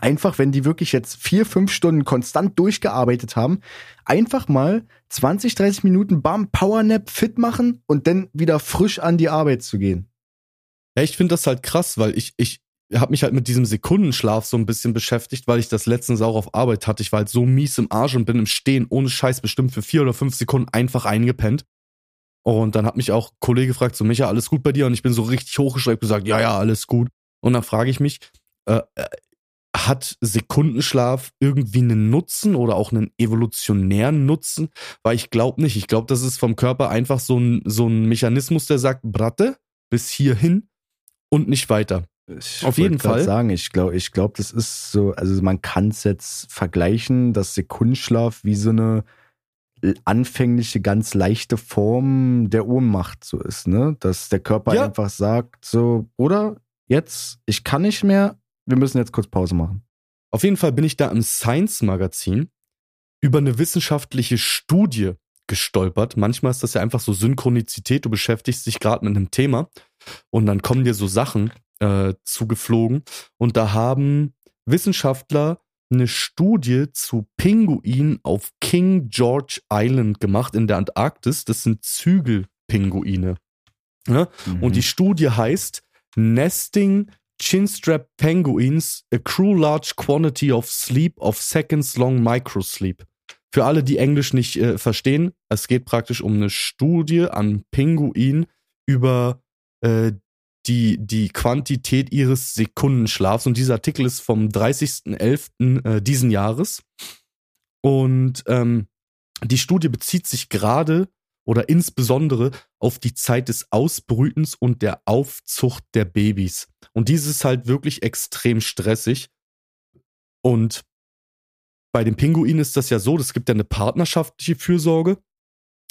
einfach, wenn die wirklich jetzt vier, fünf Stunden konstant durchgearbeitet haben, einfach mal 20, 30 Minuten Bam, Powernap fit machen und dann wieder frisch an die Arbeit zu gehen. Ja, ich finde das halt krass, weil ich, ich habe mich halt mit diesem Sekundenschlaf so ein bisschen beschäftigt, weil ich das letztens auch auf Arbeit hatte. Ich war halt so mies im Arsch und bin im Stehen ohne Scheiß bestimmt für vier oder fünf Sekunden einfach eingepennt. Und dann hat mich auch ein Kollege gefragt, so Micha, alles gut bei dir? Und ich bin so richtig hochgeschreckt gesagt, ja, ja, alles gut. Und dann frage ich mich, äh, äh, hat Sekundenschlaf irgendwie einen Nutzen oder auch einen evolutionären Nutzen? Weil ich glaube nicht. Ich glaube, das ist vom Körper einfach so ein, so ein Mechanismus, der sagt, Bratte, bis hierhin und nicht weiter. Ich Auf jeden Fall. sagen, ich glaube, ich glaube, das ist so, also man kann es jetzt vergleichen, dass Sekundenschlaf wie so eine anfängliche, ganz leichte Form der Ohnmacht so ist, ne? Dass der Körper Ja. einfach sagt, so, oder jetzt, ich kann nicht mehr, wir müssen jetzt kurz Pause machen. Auf jeden Fall bin ich da im Science-Magazin über eine wissenschaftliche Studie gestolpert. Manchmal ist das ja einfach so Synchronizität. Du beschäftigst dich gerade mit einem Thema und dann kommen dir so Sachen äh, zugeflogen. Und da haben Wissenschaftler eine Studie zu Pinguinen auf King George Island gemacht in der Antarktis. Das sind Zügelpinguine. Ja? Und die Studie heißt Nesting Chinstrap Penguins accrue large quantity of sleep of seconds long microsleep. Für alle, die Englisch nicht äh, verstehen, es geht praktisch um eine Studie an Pinguinen über äh, die, die Quantität ihres Sekundenschlafs. Und dieser Artikel ist vom 30.11. Äh, diesen Jahres. Und ähm, die Studie bezieht sich gerade oder insbesondere auf die Zeit des Ausbrütens und der Aufzucht der Babys. Und dieses ist halt wirklich extrem stressig. Und bei den Pinguinen ist das ja so, es gibt ja eine partnerschaftliche Fürsorge.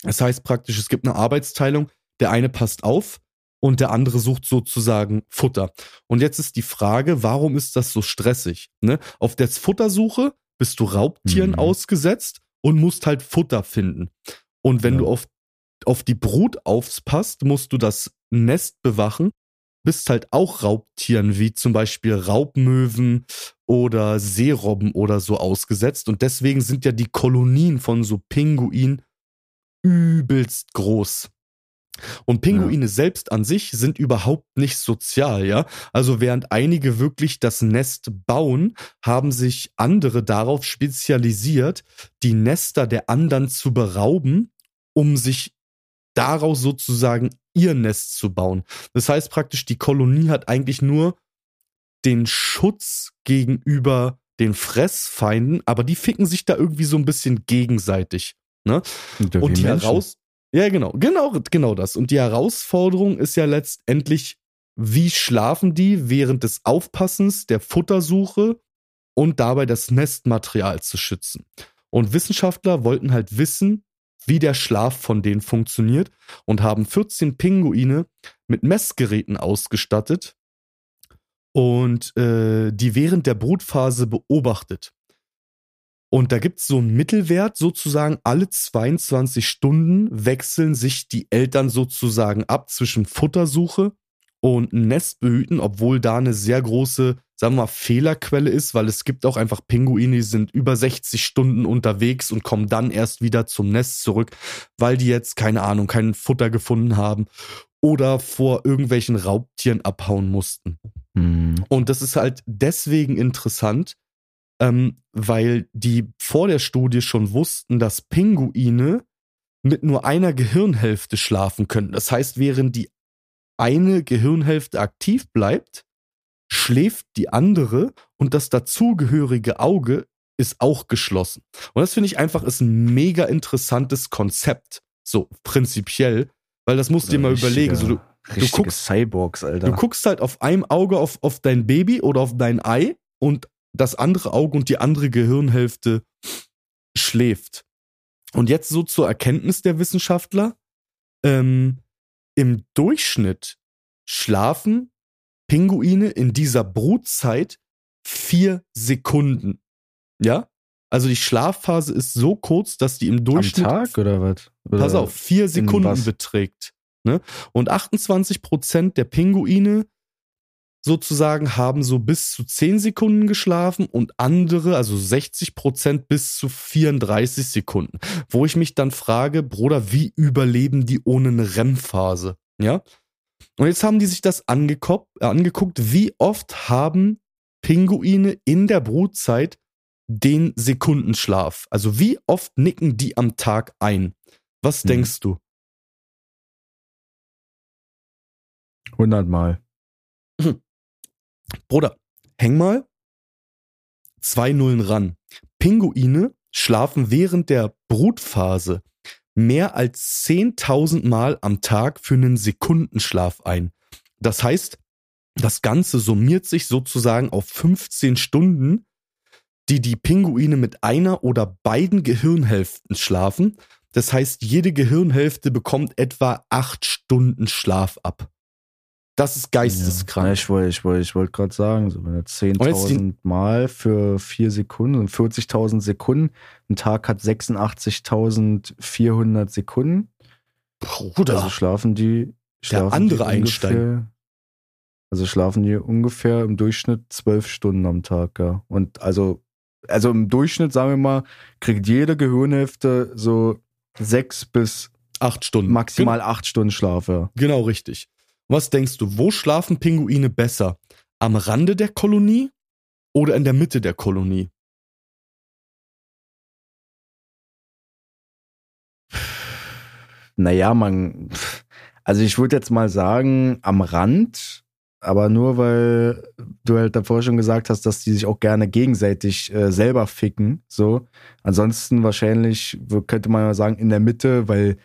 Das heißt praktisch, es gibt eine Arbeitsteilung. Der eine passt auf und der andere sucht sozusagen Futter. Und jetzt ist die Frage, warum ist das so stressig? Ne? Auf der Futtersuche bist du Raubtieren mhm. ausgesetzt und musst halt Futter finden. Und wenn ja. du auf, auf die Brut aufpasst, musst du das Nest bewachen, bist halt auch Raubtieren wie zum Beispiel Raubmöwen oder Seerobben oder so ausgesetzt. Und deswegen sind ja die Kolonien von so Pinguinen übelst groß. Und Pinguine ja. selbst an sich sind überhaupt nicht sozial, ja. Also während einige wirklich das Nest bauen, haben sich andere darauf spezialisiert, die Nester der anderen zu berauben, um sich daraus sozusagen ihr Nest zu bauen. Das heißt praktisch, die Kolonie hat eigentlich nur den Schutz gegenüber den Fressfeinden, aber die ficken sich da irgendwie so ein bisschen gegenseitig. Ne? Und die heraus, ja, genau, genau, genau das. Und die Herausforderung ist ja letztendlich, wie schlafen die während des Aufpassens, der Futtersuche und dabei das Nestmaterial zu schützen. Und Wissenschaftler wollten halt wissen, wie der Schlaf von denen funktioniert und haben 14 Pinguine mit Messgeräten ausgestattet und äh, die während der Brutphase beobachtet. Und da gibt's so einen Mittelwert, sozusagen alle 22 Stunden wechseln sich die Eltern sozusagen ab zwischen Futtersuche und Nestbehüten, obwohl da eine sehr große, sagen wir mal, Fehlerquelle ist, weil es gibt auch einfach Pinguine, die sind über 60 Stunden unterwegs und kommen dann erst wieder zum Nest zurück, weil die jetzt, keine Ahnung, kein Futter gefunden haben oder vor irgendwelchen Raubtieren abhauen mussten. Mhm. Und das ist halt deswegen interessant, ähm, weil die vor der Studie schon wussten, dass Pinguine mit nur einer Gehirnhälfte schlafen können. Das heißt, während die eine Gehirnhälfte aktiv bleibt, schläft die andere und das dazugehörige Auge ist auch geschlossen. Und das finde ich einfach ist ein mega interessantes Konzept, so prinzipiell, weil das musst du dir mal überlegen. So, du, du guckst Cyborgs, Alter. Du guckst halt auf einem Auge auf, auf dein Baby oder auf dein Ei und das andere Auge und die andere Gehirnhälfte schläft. Und jetzt so zur Erkenntnis der Wissenschaftler, ähm, im Durchschnitt schlafen Pinguine in dieser Brutzeit vier Sekunden. Ja? Also die Schlafphase ist so kurz, dass die im Durchschnitt. Am Tag oder was? Oder pass auf, vier Sekunden beträgt. Ne? Und 28 Prozent der Pinguine sozusagen haben so bis zu 10 Sekunden geschlafen und andere, also 60 Prozent bis zu 34 Sekunden. Wo ich mich dann frage, Bruder, wie überleben die ohne eine REM-Phase? Ja? Und jetzt haben die sich das angeguckt, äh, angeguckt, wie oft haben Pinguine in der Brutzeit den Sekundenschlaf? Also wie oft nicken die am Tag ein? Was hm. denkst du? 100 Mal. [LAUGHS] Bruder, häng mal zwei Nullen ran. Pinguine schlafen während der Brutphase mehr als 10.000 Mal am Tag für einen Sekundenschlaf ein. Das heißt, das Ganze summiert sich sozusagen auf 15 Stunden, die die Pinguine mit einer oder beiden Gehirnhälften schlafen. Das heißt, jede Gehirnhälfte bekommt etwa acht Stunden Schlaf ab. Das ist geisteskrank. Ja, ich wollte ich wollt, ich wollt gerade sagen, so wenn er 10.000 Mal für vier Sekunden, 40.000 Sekunden, ein Tag hat 86.400 Sekunden. Bruder. Also schlafen die. Schlafen Der andere die Einstein. Also schlafen die ungefähr im Durchschnitt zwölf Stunden am Tag, ja. Und also, also im Durchschnitt, sagen wir mal, kriegt jede Gehirnhälfte so sechs bis acht Stunden. Maximal Gen acht Stunden Schlaf, ja. Genau richtig. Was denkst du, wo schlafen Pinguine besser? Am Rande der Kolonie oder in der Mitte der Kolonie? Naja, man. Also ich würde jetzt mal sagen, am Rand, aber nur weil du halt davor schon gesagt hast, dass die sich auch gerne gegenseitig äh, selber ficken. So. Ansonsten wahrscheinlich könnte man mal sagen, in der Mitte, weil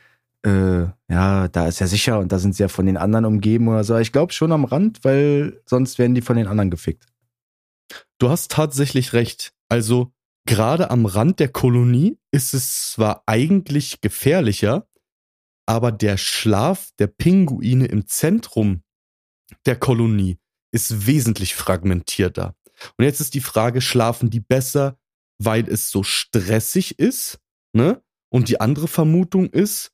äh, ja, da ist ja sicher und da sind sie ja von den anderen umgeben oder so. Ich glaube schon am Rand, weil sonst werden die von den anderen gefickt. Du hast tatsächlich recht. Also gerade am Rand der Kolonie ist es zwar eigentlich gefährlicher, aber der Schlaf der Pinguine im Zentrum der Kolonie ist wesentlich fragmentierter. Und jetzt ist die Frage, schlafen die besser, weil es so stressig ist? Ne? Und die andere Vermutung ist,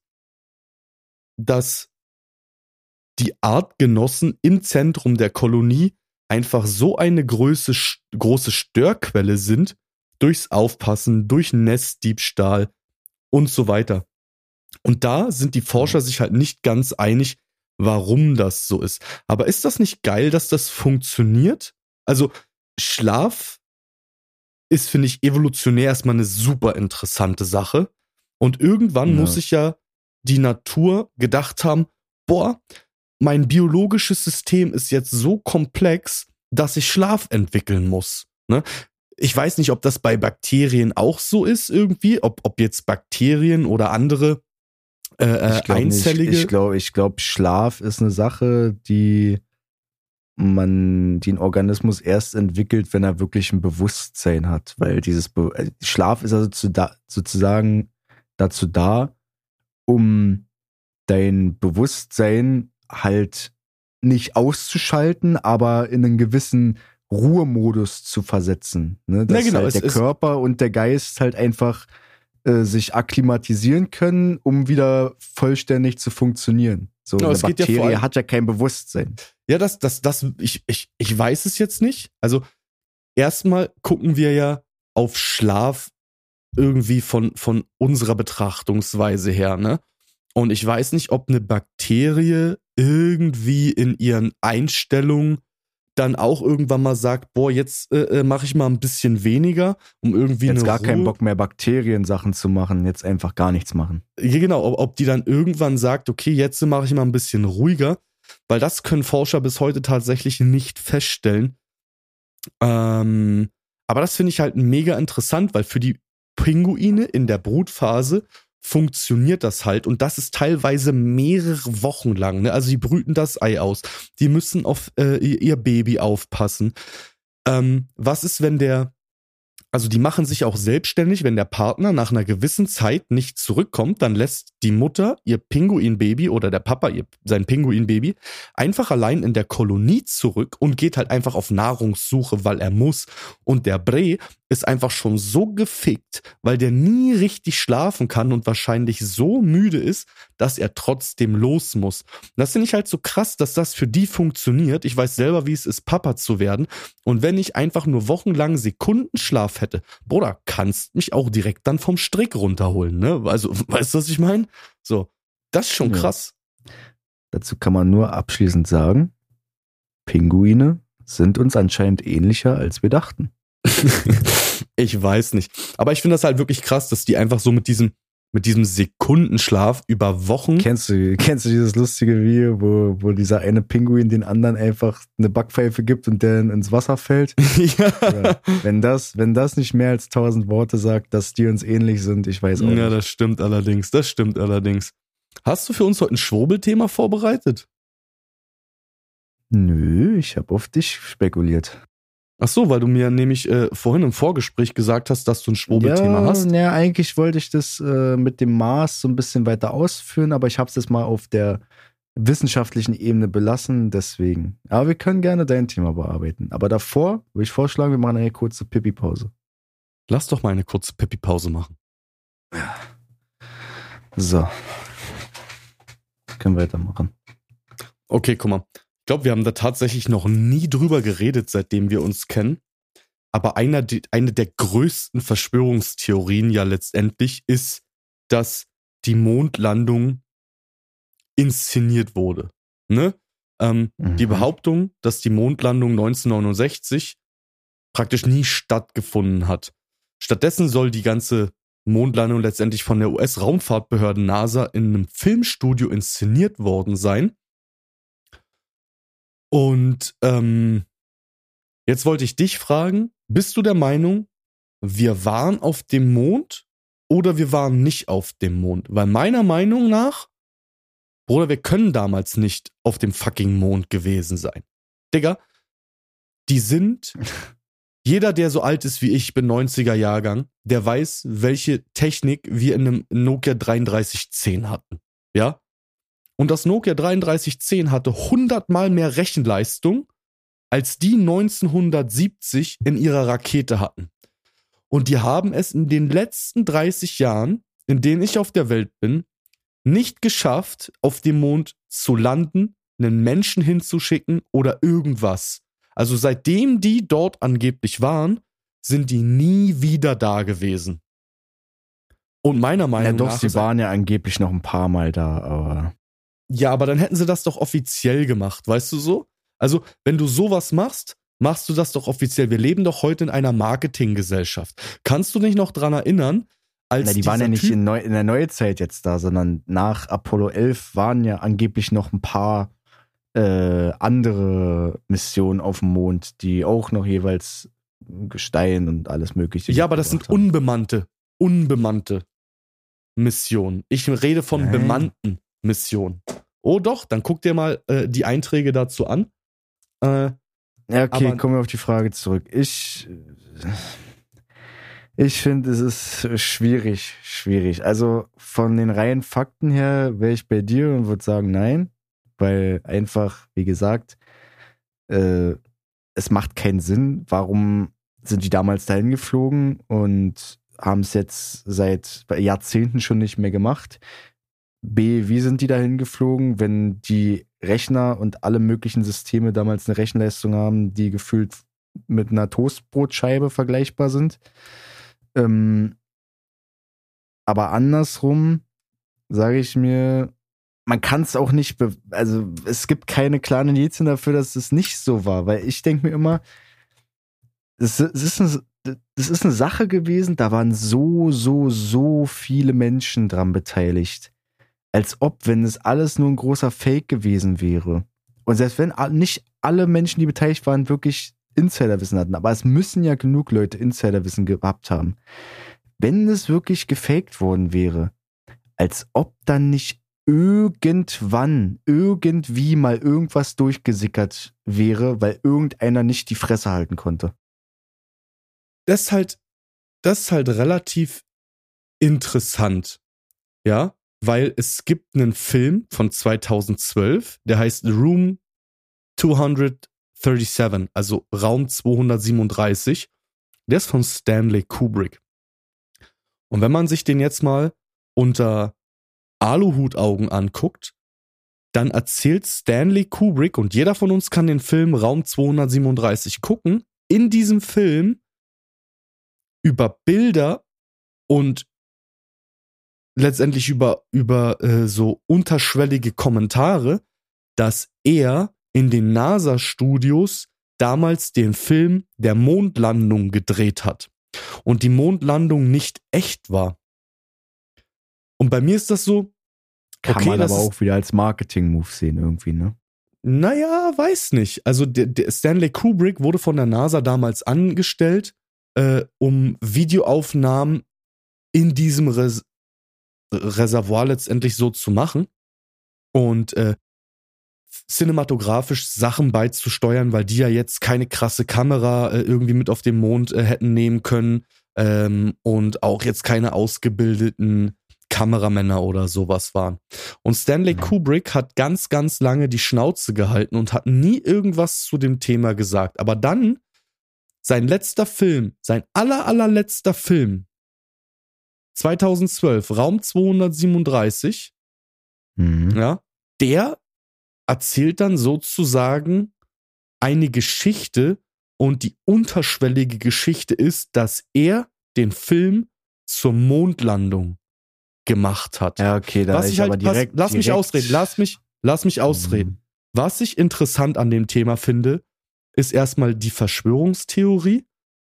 dass die Artgenossen im Zentrum der Kolonie einfach so eine Größe, große Störquelle sind, durchs Aufpassen, durch Nestdiebstahl und so weiter. Und da sind die Forscher sich halt nicht ganz einig, warum das so ist. Aber ist das nicht geil, dass das funktioniert? Also Schlaf ist, finde ich, evolutionär erstmal eine super interessante Sache. Und irgendwann ja. muss sich ja die Natur gedacht haben, boah, mein biologisches System ist jetzt so komplex, dass ich Schlaf entwickeln muss. Ne? Ich weiß nicht, ob das bei Bakterien auch so ist irgendwie, ob, ob jetzt Bakterien oder andere äh, äh ich einzellige. Nicht. Ich glaube, ich glaube, Schlaf ist eine Sache, die man den Organismus erst entwickelt, wenn er wirklich ein Bewusstsein hat, weil dieses Be äh, Schlaf ist also zu da, sozusagen dazu da, um dein Bewusstsein halt nicht auszuschalten, aber in einen gewissen Ruhemodus zu versetzen. Ne? Dass genau, halt der Körper und der Geist halt einfach äh, sich akklimatisieren können, um wieder vollständig zu funktionieren. So genau, eine Bakterie ja hat ja kein Bewusstsein. Ja, das, das, das, ich, ich, ich weiß es jetzt nicht. Also erstmal gucken wir ja auf Schlaf irgendwie von, von unserer Betrachtungsweise her, ne? Und ich weiß nicht, ob eine Bakterie irgendwie in ihren Einstellungen dann auch irgendwann mal sagt, boah, jetzt äh, äh mache ich mal ein bisschen weniger, um irgendwie jetzt gar Ruhe keinen Bock mehr Bakteriensachen zu machen, jetzt einfach gar nichts machen. Ja, genau, ob, ob die dann irgendwann sagt, okay, jetzt mache ich mal ein bisschen ruhiger, weil das können Forscher bis heute tatsächlich nicht feststellen. Ähm, aber das finde ich halt mega interessant, weil für die Pinguine in der Brutphase funktioniert das halt und das ist teilweise mehrere Wochen lang. Ne? Also die brüten das Ei aus, die müssen auf äh, ihr Baby aufpassen. Ähm, was ist, wenn der also die machen sich auch selbstständig, wenn der Partner nach einer gewissen Zeit nicht zurückkommt, dann lässt die Mutter ihr Pinguinbaby oder der Papa ihr, sein Pinguinbaby einfach allein in der Kolonie zurück und geht halt einfach auf Nahrungssuche, weil er muss. Und der Bre ist einfach schon so gefickt, weil der nie richtig schlafen kann und wahrscheinlich so müde ist, dass er trotzdem los muss. Und das finde ich halt so krass, dass das für die funktioniert. Ich weiß selber, wie es ist, Papa zu werden. Und wenn ich einfach nur wochenlang Sekundenschlaf hätte, Bruder, kannst mich auch direkt dann vom Strick runterholen, ne? Also, [LAUGHS] weißt du, was ich meine? So, das ist schon ja. krass. Dazu kann man nur abschließend sagen, Pinguine sind uns anscheinend ähnlicher, als wir dachten. [LAUGHS] ich weiß nicht. Aber ich finde das halt wirklich krass, dass die einfach so mit diesem, mit diesem Sekundenschlaf über Wochen. Kennst du, kennst du dieses lustige Video, wo, wo dieser eine Pinguin den anderen einfach eine Backpfeife gibt und der ins Wasser fällt? [LAUGHS] ja. ja. Wenn das, wenn das nicht mehr als tausend Worte sagt, dass die uns ähnlich sind, ich weiß auch nicht. Ja, das stimmt allerdings. Das stimmt allerdings. Hast du für uns heute ein Schwurbelthema vorbereitet? Nö, ich habe auf dich spekuliert. Ach so, weil du mir nämlich äh, vorhin im Vorgespräch gesagt hast, dass du ein Schwurbelthema ja, hast. Ja, eigentlich wollte ich das äh, mit dem Mars so ein bisschen weiter ausführen, aber ich habe es jetzt mal auf der wissenschaftlichen Ebene belassen, deswegen. Aber wir können gerne dein Thema bearbeiten. Aber davor würde ich vorschlagen, wir machen eine kurze Pipi-Pause. Lass doch mal eine kurze Pipi-Pause machen. Ja. So. Können wir weitermachen. Okay, guck mal. Ich glaube, wir haben da tatsächlich noch nie drüber geredet, seitdem wir uns kennen. Aber einer, eine der größten Verschwörungstheorien ja letztendlich ist, dass die Mondlandung inszeniert wurde. Ne? Ähm, mhm. Die Behauptung, dass die Mondlandung 1969 praktisch nie stattgefunden hat. Stattdessen soll die ganze Mondlandung letztendlich von der US-Raumfahrtbehörde NASA in einem Filmstudio inszeniert worden sein. Und ähm, jetzt wollte ich dich fragen, bist du der Meinung, wir waren auf dem Mond oder wir waren nicht auf dem Mond? Weil meiner Meinung nach, Bruder, wir können damals nicht auf dem fucking Mond gewesen sein. Digga, die sind, [LAUGHS] jeder, der so alt ist wie ich, bin 90er Jahrgang, der weiß, welche Technik wir in einem Nokia 3310 hatten. Ja? Und das Nokia 3310 hatte 100 mal mehr Rechenleistung, als die 1970 in ihrer Rakete hatten. Und die haben es in den letzten 30 Jahren, in denen ich auf der Welt bin, nicht geschafft, auf dem Mond zu landen, einen Menschen hinzuschicken oder irgendwas. Also seitdem die dort angeblich waren, sind die nie wieder da gewesen. Und meiner Meinung Ja, doch, nach. sie ist- waren ja angeblich noch ein paar Mal da, aber. Ja, aber dann hätten sie das doch offiziell gemacht, weißt du so? Also, wenn du sowas machst, machst du das doch offiziell. Wir leben doch heute in einer Marketinggesellschaft. Kannst du dich noch dran erinnern, als Na, die waren ja nicht in, Neu in der Neuzeit jetzt da, sondern nach Apollo 11 waren ja angeblich noch ein paar äh, andere Missionen auf dem Mond, die auch noch jeweils Gestein und alles Mögliche. Ja, aber das sind haben. unbemannte, unbemannte Missionen. Ich rede von Nein. bemannten Missionen. Oh doch, dann guck dir mal äh, die Einträge dazu an. Äh, Ja, okay, aber- kommen wir auf die Frage zurück. Ich, ich finde, es ist schwierig, schwierig. Also von den reinen Fakten her wäre ich bei dir und würde sagen nein, weil einfach, wie gesagt, äh, es macht keinen Sinn. Warum sind die damals dahin geflogen und haben es jetzt seit Jahrzehnten schon nicht mehr gemacht? B, wie sind die dahin geflogen, wenn die Rechner und alle möglichen Systeme damals eine Rechenleistung haben, die gefühlt mit einer Toastbrotscheibe vergleichbar sind? Ähm, aber andersrum sage ich mir, man kann es auch nicht, also es gibt keine klaren Indizien dafür, dass es nicht so war, weil ich denke mir immer, es, es ist eine, das ist eine Sache gewesen, da waren so, so, so viele Menschen dran beteiligt als ob, wenn es alles nur ein großer Fake gewesen wäre. Und selbst wenn nicht alle Menschen, die beteiligt waren, wirklich Insiderwissen hatten, aber es müssen ja genug Leute Insiderwissen gehabt haben. Wenn es wirklich gefaked worden wäre, als ob dann nicht irgendwann, irgendwie mal irgendwas durchgesickert wäre, weil irgendeiner nicht die Fresse halten konnte. das ist halt, das ist halt relativ interessant. Ja, weil es gibt einen Film von 2012, der heißt Room 237, also Raum 237. Der ist von Stanley Kubrick. Und wenn man sich den jetzt mal unter Aluhutaugen anguckt, dann erzählt Stanley Kubrick und jeder von uns kann den Film Raum 237 gucken. In diesem Film über Bilder und letztendlich über, über äh, so unterschwellige Kommentare, dass er in den NASA-Studios damals den Film der Mondlandung gedreht hat und die Mondlandung nicht echt war. Und bei mir ist das so, Kann Okay, man aber auch wieder als Marketing-Move sehen irgendwie, ne? naja, weiß nicht. Also der, der Stanley Kubrick wurde von der NASA damals angestellt, äh, um Videoaufnahmen in diesem Res Reservoir letztendlich so zu machen und äh, cinematografisch Sachen beizusteuern, weil die ja jetzt keine krasse Kamera äh, irgendwie mit auf den Mond äh, hätten nehmen können ähm, und auch jetzt keine ausgebildeten Kameramänner oder sowas waren. Und Stanley Mhm. Kubrick hat ganz, ganz lange die Schnauze gehalten und hat nie irgendwas zu dem Thema gesagt. Aber dann, sein letzter Film, sein aller, allerletzter Film, 2012, Raum 237, Mhm. ja, der erzählt dann sozusagen eine Geschichte und die unterschwellige Geschichte ist, dass er den Film zur Mondlandung gemacht hat. Ja, okay, da Was ich halt, aber direkt. pass, lass mich direkt- ausreden, lass mich, lass mich ausreden. Mhm. Was ich interessant an dem Thema finde, ist erstmal die Verschwörungstheorie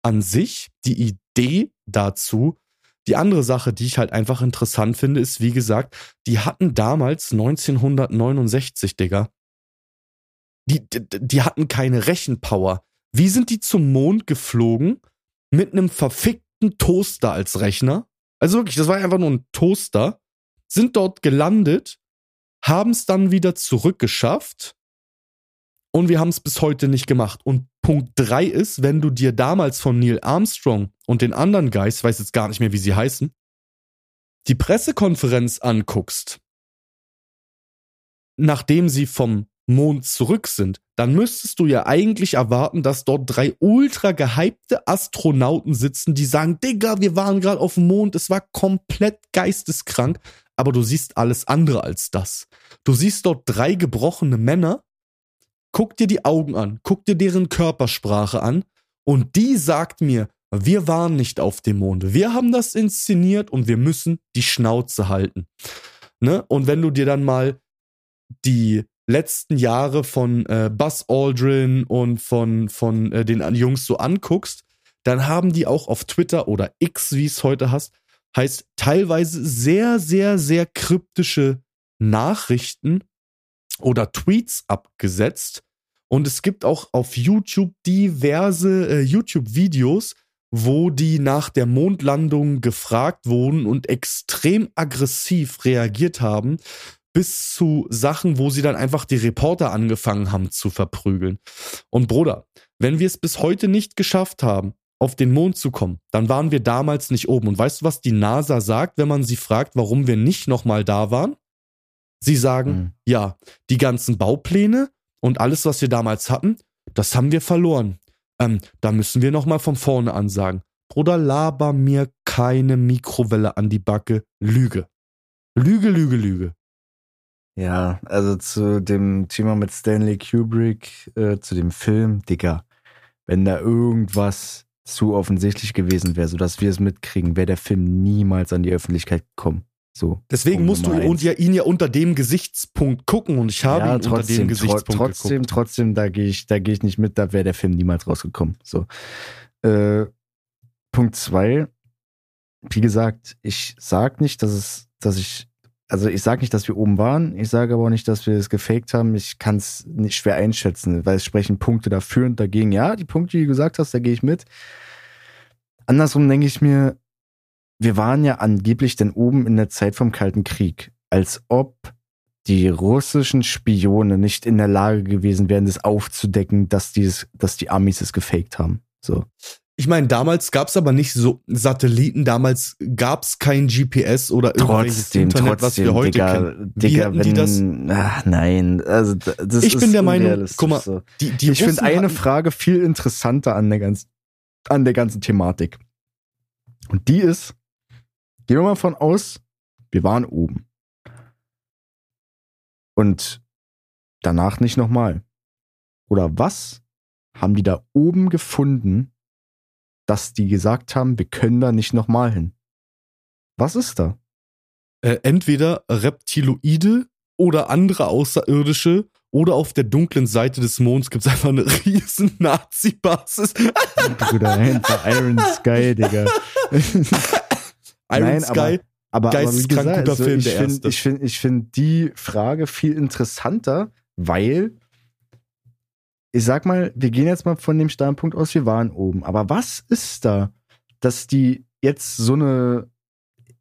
an sich, die Idee dazu, Die andere Sache, die ich halt einfach interessant finde, ist, wie gesagt, die hatten damals 1969, Digga. Die, die, die hatten keine Rechenpower. Wie sind die zum Mond geflogen mit einem verfickten Toaster als Rechner? Also wirklich, das war einfach nur ein Toaster. Sind dort gelandet, haben es dann wieder zurückgeschafft und wir haben es bis heute nicht gemacht. Und Punkt drei ist, wenn du dir damals von Neil Armstrong und den anderen Guys, ich weiß jetzt gar nicht mehr, wie sie heißen, die Pressekonferenz anguckst, nachdem sie vom Mond zurück sind, dann müsstest du ja eigentlich erwarten, dass dort drei ultra gehypte Astronauten sitzen, die sagen, Digga, wir waren gerade auf dem Mond, es war komplett geisteskrank, aber du siehst alles andere als das. Du siehst dort drei gebrochene Männer, guck dir die Augen an, guck dir deren Körpersprache an und die sagt mir, wir waren nicht auf dem Mond. Wir haben das inszeniert und wir müssen die Schnauze halten. Ne? Und wenn du dir dann mal die letzten Jahre von äh, Buzz Aldrin und von, von äh, den Jungs so anguckst, dann haben die auch auf Twitter oder X, wie es heute heißt, heißt teilweise sehr, sehr, sehr kryptische Nachrichten oder Tweets abgesetzt. Und es gibt auch auf YouTube diverse äh, YouTube-Videos, wo die nach der Mondlandung gefragt wurden und extrem aggressiv reagiert haben, bis zu Sachen, wo sie dann einfach die Reporter angefangen haben zu verprügeln. Und Bruder, wenn wir es bis heute nicht geschafft haben, auf den Mond zu kommen, dann waren wir damals nicht oben. Und weißt du, was die NASA sagt, wenn man sie fragt, warum wir nicht nochmal da waren? Sie sagen, mhm. ja, die ganzen Baupläne und alles, was wir damals hatten, das haben wir verloren. Ähm, da müssen wir nochmal von vorne ansagen. Bruder, laber mir keine Mikrowelle an die Backe. Lüge. Lüge, Lüge, Lüge. Ja, also zu dem Thema mit Stanley Kubrick, äh, zu dem Film, Dicker, wenn da irgendwas zu offensichtlich gewesen wäre, sodass wir es mitkriegen, wäre der Film niemals an die Öffentlichkeit gekommen. So. Deswegen musst du und ja, ihn ja unter dem Gesichtspunkt gucken und ich habe ja, ihn trotzdem, unter dem Gesichtspunkt tro trotzdem, geguckt. Trotzdem, da gehe ich, da gehe ich nicht mit, da wäre der Film niemals rausgekommen. So. Äh, Punkt zwei. Wie gesagt, ich sag nicht, dass es, dass ich, also ich sag nicht, dass wir oben waren. Ich sage aber auch nicht, dass wir es gefaked haben. Ich kann es nicht schwer einschätzen, weil es sprechen Punkte dafür und dagegen. Ja, die Punkte, die du gesagt hast, da gehe ich mit. Andersrum denke ich mir, wir waren ja angeblich denn oben in der Zeit vom Kalten Krieg, als ob die russischen Spione nicht in der Lage gewesen wären, das aufzudecken, dass, dieses, dass die Amis es gefaked haben. So. Ich meine, damals gab es aber nicht so Satelliten, damals gab es kein GPS oder irgendwelches Internet, trotzdem, was wir heute Digga, kennen. Wie Digga, wenn, die das? Ach, nein, also das Ich bin der Meinung, guck mal, so. die, die ich finde eine Frage viel interessanter an der, ganzen, an der ganzen Thematik. Und die ist, Gehen wir mal von aus, wir waren oben. Und danach nicht nochmal. Oder was haben die da oben gefunden, dass die gesagt haben, wir können da nicht nochmal hin? Was ist da? Äh, entweder Reptiloide oder andere Außerirdische oder auf der dunklen Seite des Monds gibt es einfach eine [LAUGHS] riesen Nazi-Basis. Bruder, hinter Iron Sky, Digga. [LAUGHS] Iron Nein, Sky, aber, aber, geisteskrank aber guter also Film, ich der find, erste. Ich finde ich find die Frage viel interessanter, weil ich sag mal, wir gehen jetzt mal von dem Standpunkt aus, wir waren oben. Aber was ist da, dass die jetzt so eine,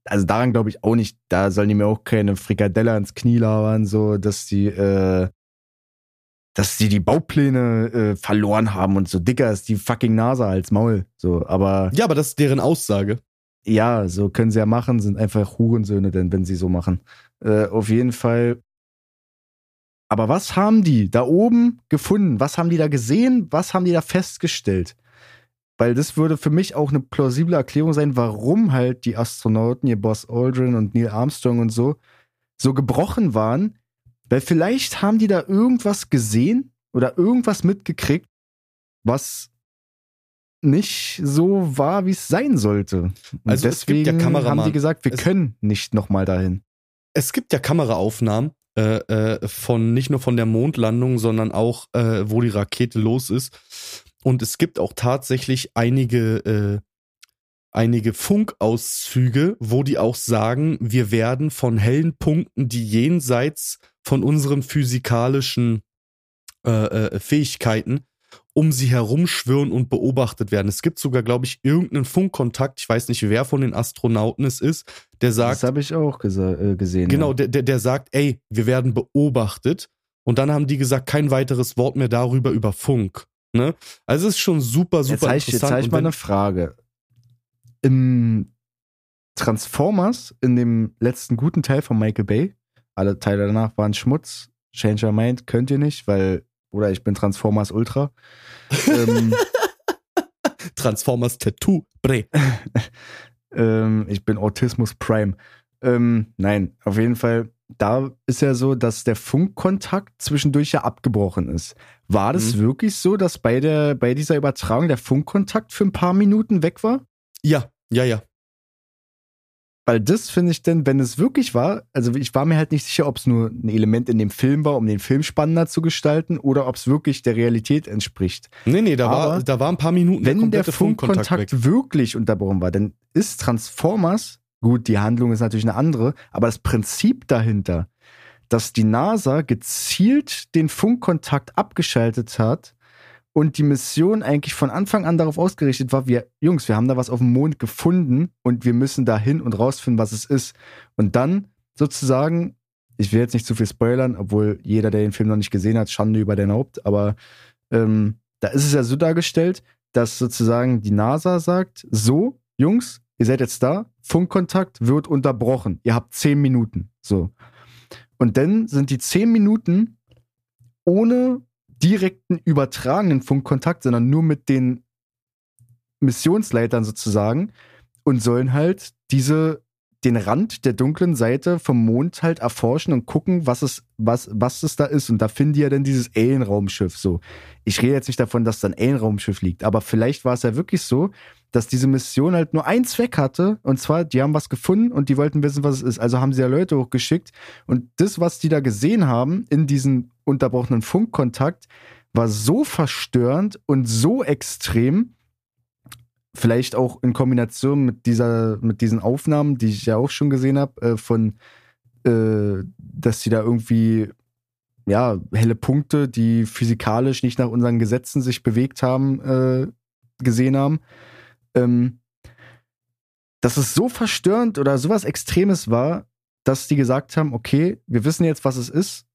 also daran glaube ich auch nicht, da sollen die mir auch keine Frikadelle ans Knie labern, so, dass die, äh, dass die die Baupläne äh, verloren haben und so dicker ist die fucking Nase als Maul, so, aber. Ja, aber das ist deren Aussage. Ja, so können sie ja machen, sind einfach Hurensöhne, denn wenn sie so machen. Äh, auf jeden Fall. Aber was haben die da oben gefunden? Was haben die da gesehen? Was haben die da festgestellt? Weil das würde für mich auch eine plausible Erklärung sein, warum halt die Astronauten, ihr Boss Aldrin und Neil Armstrong und so, so gebrochen waren. Weil vielleicht haben die da irgendwas gesehen oder irgendwas mitgekriegt, was nicht so war, wie es sein sollte. Und also deswegen ja haben die gesagt, wir es, können nicht nochmal dahin. Es gibt ja Kameraaufnahmen äh, äh, von nicht nur von der Mondlandung, sondern auch, äh, wo die Rakete los ist. Und es gibt auch tatsächlich einige, äh, einige Funkauszüge, wo die auch sagen, wir werden von hellen Punkten, die jenseits von unseren physikalischen äh, äh, Fähigkeiten um sie herum schwirren und beobachtet werden. Es gibt sogar, glaube ich, irgendeinen Funkkontakt, ich weiß nicht, wer von den Astronauten es ist, der sagt. Das habe ich auch äh, gesehen. Genau, ja. der, der, der sagt, ey, wir werden beobachtet. Und dann haben die gesagt, kein weiteres Wort mehr darüber über Funk. Ne? Also es ist schon super, super jetzt interessant. Ich, jetzt habe ich mal eine Frage. Im Transformers, in dem letzten guten Teil von Michael Bay, alle Teile danach waren Schmutz. Change Your Mind könnt ihr nicht, weil oder ich bin Transformers Ultra. ähm, [LAUGHS] Transformers Tattoo, Bre. [LAUGHS] ähm, ich bin Autismus Prime. Ähm, nein, auf jeden Fall, da ist ja so, dass der Funkkontakt zwischendurch ja abgebrochen ist. War das mhm. wirklich so, dass bei, der, bei dieser Übertragung der Funkkontakt für ein paar Minuten weg war? Ja, ja, ja. Weil das finde ich denn, wenn es wirklich war, also ich war mir halt nicht sicher, ob es nur ein Element in dem Film war, um den Film spannender zu gestalten, oder ob es wirklich der Realität entspricht. Nee, nee, da, war, da war ein paar Minuten Wenn der, der Funkkontakt, Funkkontakt wirklich unterbrochen war, dann ist Transformers, gut, die Handlung ist natürlich eine andere, aber das Prinzip dahinter, dass die NASA gezielt den Funkkontakt abgeschaltet hat, und die Mission eigentlich von Anfang an darauf ausgerichtet war, wir, Jungs, wir haben da was auf dem Mond gefunden und wir müssen da hin und rausfinden, was es ist. Und dann sozusagen, ich will jetzt nicht zu viel spoilern, obwohl jeder, der den Film noch nicht gesehen hat, Schande über den Haupt, aber ähm, da ist es ja so dargestellt, dass sozusagen die NASA sagt, so, Jungs, ihr seid jetzt da, Funkkontakt wird unterbrochen, ihr habt zehn Minuten, so. Und dann sind die zehn Minuten ohne direkten übertragenen Funkkontakt, sondern nur mit den Missionsleitern sozusagen und sollen halt diese den Rand der dunklen Seite vom Mond halt erforschen und gucken, was es, was, was es da ist. Und da finden die ja dann dieses Alien-Raumschiff so. Ich rede jetzt nicht davon, dass da ein Alien-Raumschiff liegt, aber vielleicht war es ja wirklich so, dass diese Mission halt nur einen Zweck hatte. Und zwar, die haben was gefunden und die wollten wissen, was es ist. Also haben sie ja Leute hochgeschickt. Und das, was die da gesehen haben in diesem unterbrochenen Funkkontakt, war so verstörend und so extrem, vielleicht auch in Kombination mit dieser, mit diesen Aufnahmen, die ich ja auch schon gesehen habe, äh, von, äh, dass sie da irgendwie ja helle Punkte, die physikalisch nicht nach unseren Gesetzen sich bewegt haben, äh, gesehen haben. Ähm, dass es so verstörend oder sowas Extremes war, dass die gesagt haben, okay, wir wissen jetzt, was es ist.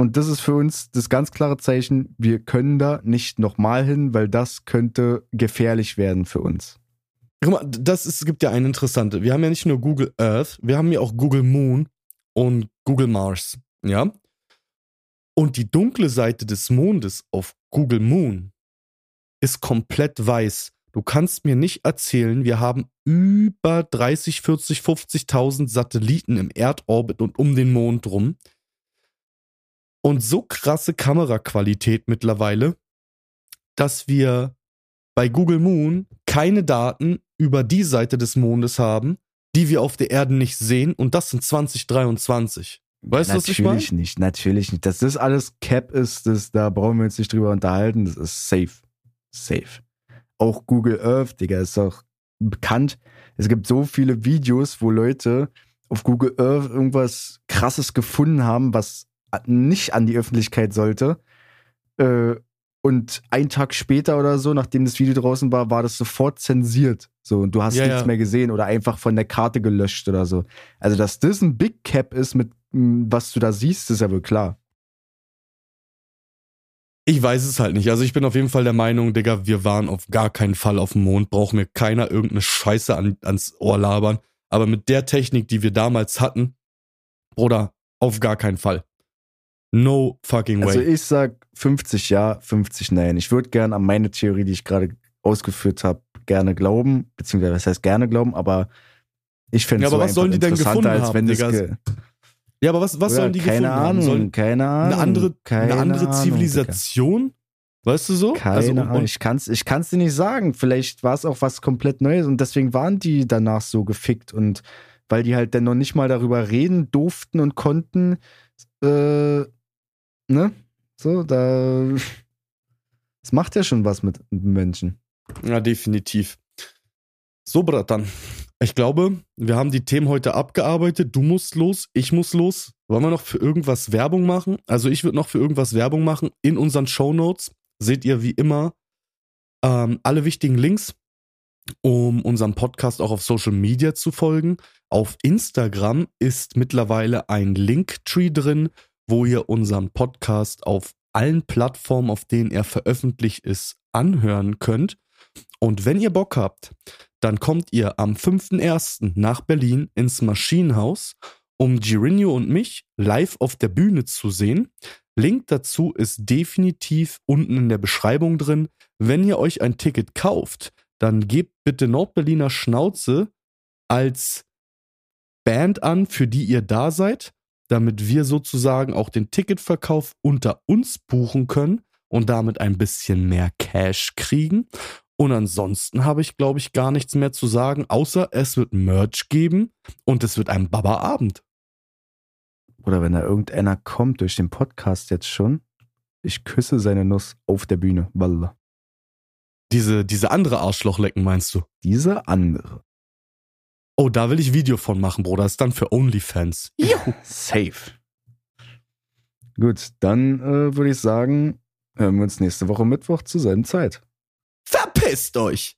Und das ist für uns das ganz klare Zeichen, wir können da nicht nochmal hin, weil das könnte gefährlich werden für uns. Guck mal, das ist, gibt ja eine interessante. Wir haben ja nicht nur Google Earth, wir haben ja auch Google Moon und Google Mars, ja? Und die dunkle Seite des Mondes auf Google Moon ist komplett weiß. Du kannst mir nicht erzählen, wir haben über 30, 40, 50.000 Satelliten im Erdorbit und um den Mond rum und so krasse Kameraqualität mittlerweile, dass wir bei Google Moon keine Daten über die Seite des Mondes haben, die wir auf der Erde nicht sehen und das sind 2023. Weißt du, was ich meine? Natürlich nicht, natürlich nicht. Dass das alles Cap ist, das, da brauchen wir uns nicht drüber unterhalten, das ist safe. Safe. Auch Google Earth, Digga, ist auch bekannt. Es gibt so viele Videos, wo Leute auf Google Earth irgendwas krasses gefunden haben, was nicht an die Öffentlichkeit sollte. Äh, und ein Tag später oder so, nachdem das Video draußen war, war das sofort zensiert. So, und du hast ja, nichts ja. mehr gesehen oder einfach von der Karte gelöscht oder so. Also, dass das ein Big Cap ist, mit was du da siehst, ist ja wohl klar. Ich weiß es halt nicht. Also ich bin auf jeden Fall der Meinung, Digga, wir waren auf gar keinen Fall auf dem Mond. Braucht mir keiner irgendeine Scheiße an, ans Ohr labern. Aber mit der Technik, die wir damals hatten, Bruder, auf gar keinen Fall. No fucking way. Also ich sag 50 ja, 50 nein. Ich würde gerne an meine Theorie, die ich gerade ausgeführt habe, gerne glauben, beziehungsweise was heißt gerne glauben, aber ich fände es ja, so was sollen die denn gefunden als haben, wenn Digga? das ja, aber was, was sollen die keine gefunden Ahnung, haben? Sollen keine Ahnung, eine andere, keine eine andere Ahnung, Zivilisation? Weißt du so? Keine also, und, Ahnung, ich kann's, ich kann's dir nicht sagen. Vielleicht war es auch was komplett Neues und deswegen waren die danach so gefickt und weil die halt dann noch nicht mal darüber reden durften und konnten, äh, ne? So, da. [LAUGHS] Das macht ja schon was mit Menschen. Ja, definitiv. So, Bratan. Ich glaube, wir haben die Themen heute abgearbeitet. Du musst los, ich muss los. Wollen wir noch für irgendwas Werbung machen? Also ich würde noch für irgendwas Werbung machen. In unseren Show Notes seht ihr wie immer ähm, alle wichtigen Links, um unserem Podcast auch auf Social Media zu folgen. Auf Instagram ist mittlerweile ein Linktree drin, wo ihr unseren Podcast auf allen Plattformen, auf denen er veröffentlicht ist, anhören könnt. Und wenn ihr Bock habt, dann kommt ihr am 5.1. nach Berlin ins Maschinenhaus, um Girinho und mich live auf der Bühne zu sehen. Link dazu ist definitiv unten in der Beschreibung drin. Wenn ihr euch ein Ticket kauft, dann gebt bitte Nordberliner Schnauze als Band an, für die ihr da seid, damit wir sozusagen auch den Ticketverkauf unter uns buchen können und damit ein bisschen mehr Cash kriegen. Und ansonsten habe ich, glaube ich, gar nichts mehr zu sagen, außer es wird Merch geben und es wird ein Baba-Abend. Oder wenn da irgendeiner kommt durch den Podcast jetzt schon, ich küsse seine Nuss auf der Bühne. Wallah. Diese, diese andere Arschlochlecken meinst du? Diese andere. Oh, da will ich Video von machen, Bruder. Das ist dann für OnlyFans. Juhu. Safe. Gut, dann äh, würde ich sagen, hören wir uns nächste Woche Mittwoch zur selben Zeit. Verpisst euch!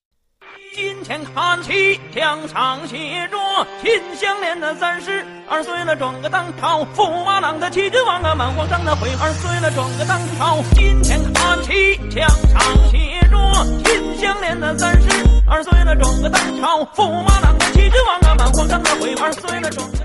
金钱看齐，墙上写着“秦香莲的三十二岁了，转个当朝；驸马郎的齐君王啊，满皇上的悔二岁了，转个当朝。金钱看齐，墙上写着“秦香莲的三十二岁了，转个当朝；驸马郎 今往俺们喝个那啡玩儿醉了壮着